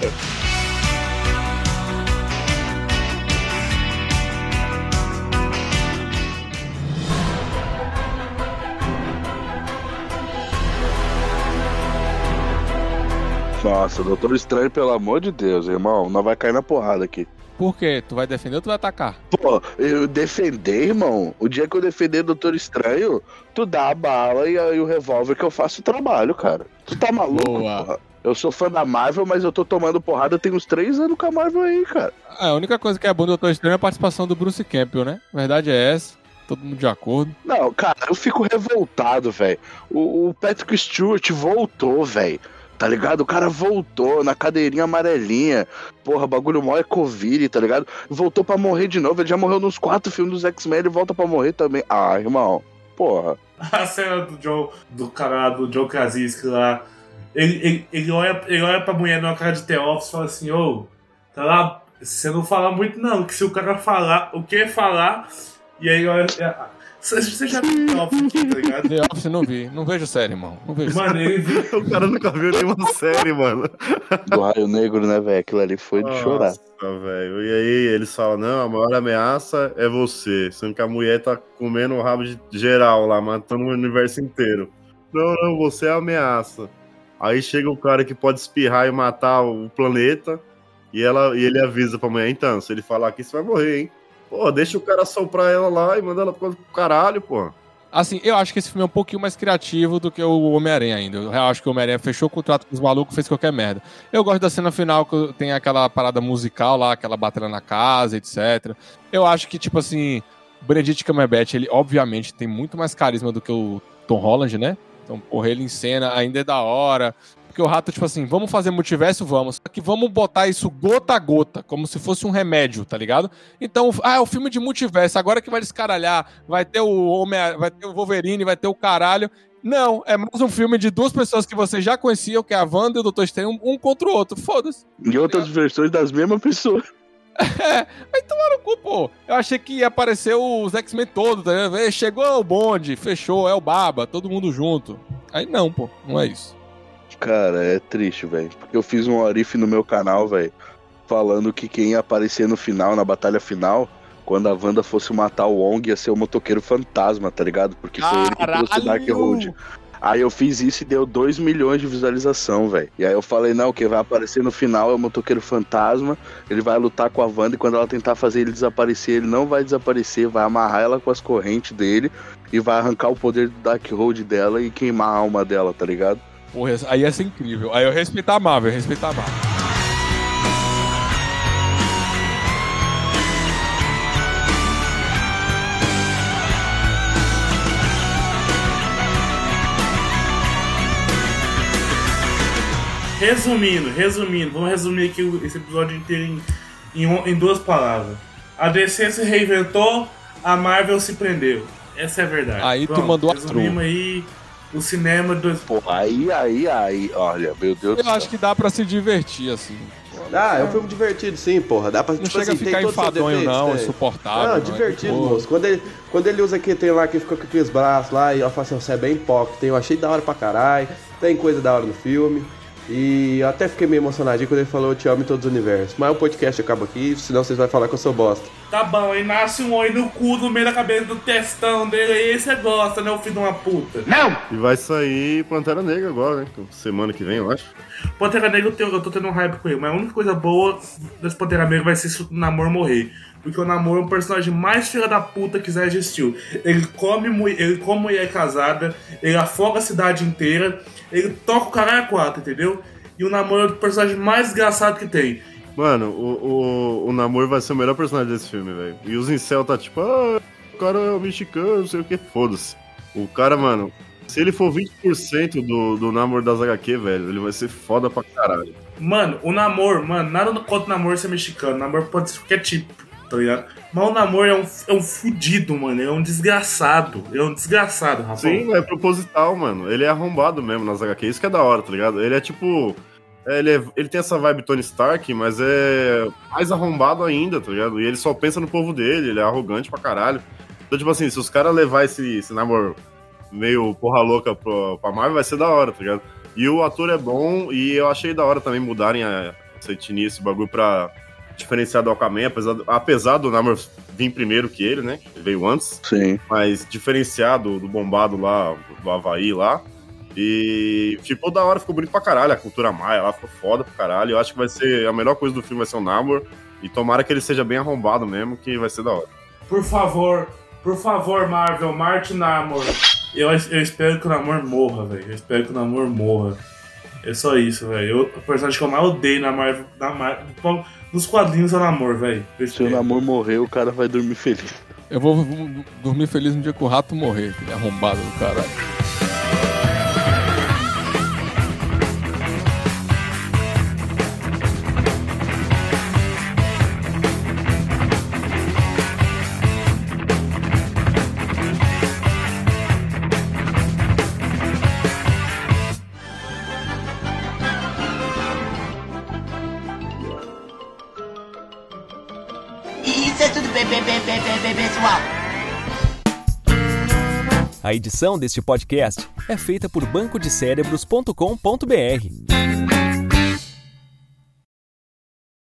Nossa, Doutor Estranho, pelo amor de Deus, irmão, não vai cair na porrada aqui. Por quê? Tu vai defender ou tu vai atacar? Pô, eu defender, irmão, o dia que eu defender Doutor Estranho, tu dá a bala e, e o revólver que eu faço o trabalho, cara. Tu tá maluco, porra? Eu sou fã da Marvel, mas eu tô tomando porrada tem uns três anos com a Marvel aí, cara. É, a única coisa que é bom do Doutor Estranho é a participação do Bruce Campbell, né? A verdade é essa. Todo mundo de acordo. Não, cara, eu fico revoltado, velho. O, o Patrick Stewart voltou, velho. Tá ligado? O cara voltou na cadeirinha amarelinha. Porra, bagulho mó é Covid, tá ligado? Voltou pra morrer de novo. Ele já morreu nos quatro filmes dos X-Men, ele volta pra morrer também. Ah, irmão. Porra. A cena do Joe, do cara do Joe Krasinski lá. Ele, ele, ele, olha, ele olha pra mulher numa cara de The Office e fala assim, ô, tá lá, você não fala muito não, que se o cara falar, o que falar, e aí olha. Você já viu The Office aqui, tá ligado? The Office não vi. Não vejo série, irmão. Não vejo Mano, série. O cara nunca viu nenhuma série, mano. Do Raio Negro, né, velho? Aquilo ali foi de chorar. Nossa, velho. E aí eles falam, não, a maior ameaça é você. Sendo que a mulher tá comendo o rabo de geral lá, matando o universo inteiro. Não, não, você é a ameaça. Aí chega o cara que pode espirrar e matar o planeta. E, ela, e ele avisa pra mulher, então, se ele falar aqui, você vai morrer, hein? Pô, deixa o cara soprar ela lá e manda ela pro caralho, pô. Assim, eu acho que esse filme é um pouquinho mais criativo do que o Homem-Aranha ainda. Eu acho que o Homem-Aranha fechou o contrato com os malucos fez qualquer merda. Eu gosto da cena final que tem aquela parada musical lá, aquela batalha na casa, etc. Eu acho que, tipo assim, o Benedict Cumberbatch, ele obviamente tem muito mais carisma do que o Tom Holland, né? Então, porra, ele em cena ainda é da hora. Porque o rato, tipo assim, vamos fazer multiverso? Vamos. Só que vamos botar isso gota a gota, como se fosse um remédio, tá ligado? Então, ah, é o filme de multiverso, agora que vai descaralhar, vai ter o Homem, vai ter o Wolverine, vai ter o caralho. Não, é mais um filme de duas pessoas que vocês já conheciam, que é a Wanda e o Doutor Estranho, um, contra o outro. Foda-se. E outras versões das mesmas pessoas. É, aí tomaram o cu, pô. Eu achei que ia aparecer os X-Men todos, tá ligado? Chegou o bonde, fechou, é o Baba, todo mundo junto. Aí não, pô, não é isso. Cara, é triste, velho. Porque eu fiz um orife no meu canal, velho, falando que quem ia aparecer no final, na batalha final, quando a Wanda fosse matar o Wong, ia ser o motoqueiro fantasma, tá ligado? Porque foi ele que trouxe o Dark Caralho! Road. Aí eu fiz isso e deu 2 milhões de visualização, velho. E aí eu falei, não, quem vai aparecer no final é o motoqueiro fantasma, ele vai lutar com a Wanda e quando ela tentar fazer ele desaparecer, ele não vai desaparecer, vai amarrar ela com as correntes dele e vai arrancar o poder do Dark Road dela e queimar a alma dela, tá ligado? Porra, aí ia ser incrível. Aí eu respeitar a Marvel, eu respeitar a Marvel. Resumindo, resumindo, vamos resumir aqui esse episódio inteiro em, em, em duas palavras. A DC se reinventou, a Marvel se prendeu. Essa é a verdade. Aí tu mandou a aí o cinema dos. Pô, aí, aí, aí, olha, meu Deus Eu acho que dá pra se divertir, assim. Ah, é um filme divertido, sim, porra. Dá pra Não tipo chega assim, a ficar enfadonho, defeitos, não, tem. insuportável. Não, é divertido, boa. moço. Quando ele, quando ele usa aquele tem lá que fica com aqueles braços lá e ela fala assim, você é bem pocket, eu achei da hora pra caralho, tem coisa da hora no filme. E eu até fiquei meio emocionadinho quando ele falou eu te amo em todos os universos. Mas o podcast acaba aqui, senão vocês vão falar que eu sou bosta. Tá bom, aí nasce um olho no cu no meio da cabeça do testão dele aí, você gosta, né, o filho de uma puta? Não! E vai sair Pantera Negra agora, né? Semana que vem, eu acho. Pantera Negra eu, tenho- eu tô tendo um hype com ele, mas a única coisa boa desse Pantera Negra vai ser se o Namor morrer. Porque o Namor é um personagem mais filha da puta que já existiu. Ele come, ele come mulher casada, ele afoga a cidade inteira, ele toca o caralho a quatro, entendeu? E o Namor é o personagem mais desgraçado que tem. Mano, o, o, o Namor vai ser o melhor personagem desse filme, velho. E os incel tá tipo, ah, o cara é mexicano, não sei o que, foda-se. O cara, mano, se ele for 20% do, do Namor das HQ, velho, ele vai ser foda pra caralho. Mano, o Namor, mano, nada contra o Namor ser mexicano. O Namor pode ser qualquer tipo, tá ligado? Mas o é um, é um fudido, mano. É um desgraçado. É um desgraçado, rapaz. Sim, é proposital, mano. Ele é arrombado mesmo nas HQ, isso que é da hora, tá ligado? Ele é tipo. é, Ele, é- ele tem essa vibe Tony Stark, mas é mais arrombado ainda, tá ligado? E ele só pensa no povo dele, ele é arrogante pra caralho. Então, tipo assim, se os caras levar esse, esse namoro meio porra louca pro, pra Marvel, vai ser da hora, tá ligado? E o ator é bom, e eu achei da hora também mudarem a, essa etnia, esse bagulho pra diferenciar do Aquaman, apesar do, apesar do Namor vir primeiro que ele, né? Ele veio antes. Sim. Mas diferenciar do, do bombado lá, do Havaí lá. E ficou da hora, ficou bonito pra caralho. A cultura maia lá ficou foda pra caralho. Eu acho que vai ser a melhor coisa do filme vai ser o Namor. E tomara que ele seja bem arrombado mesmo, que vai ser da hora. Por favor, por favor, Marvel, Marte Namor. Eu, eu espero que o Namor morra, velho. Eu espero que o Namor morra. É só isso, velho. Eu- O personagem que eu mais odeio na Marvel, na Marvel nos quadrinhos é o Namor, velho. Se o namoro morrer, o cara vai dormir feliz. Eu vou vou dormir feliz no dia que o rato morrer, arrombado do caralho. A edição deste podcast é feita por bancodecérebros.com.br.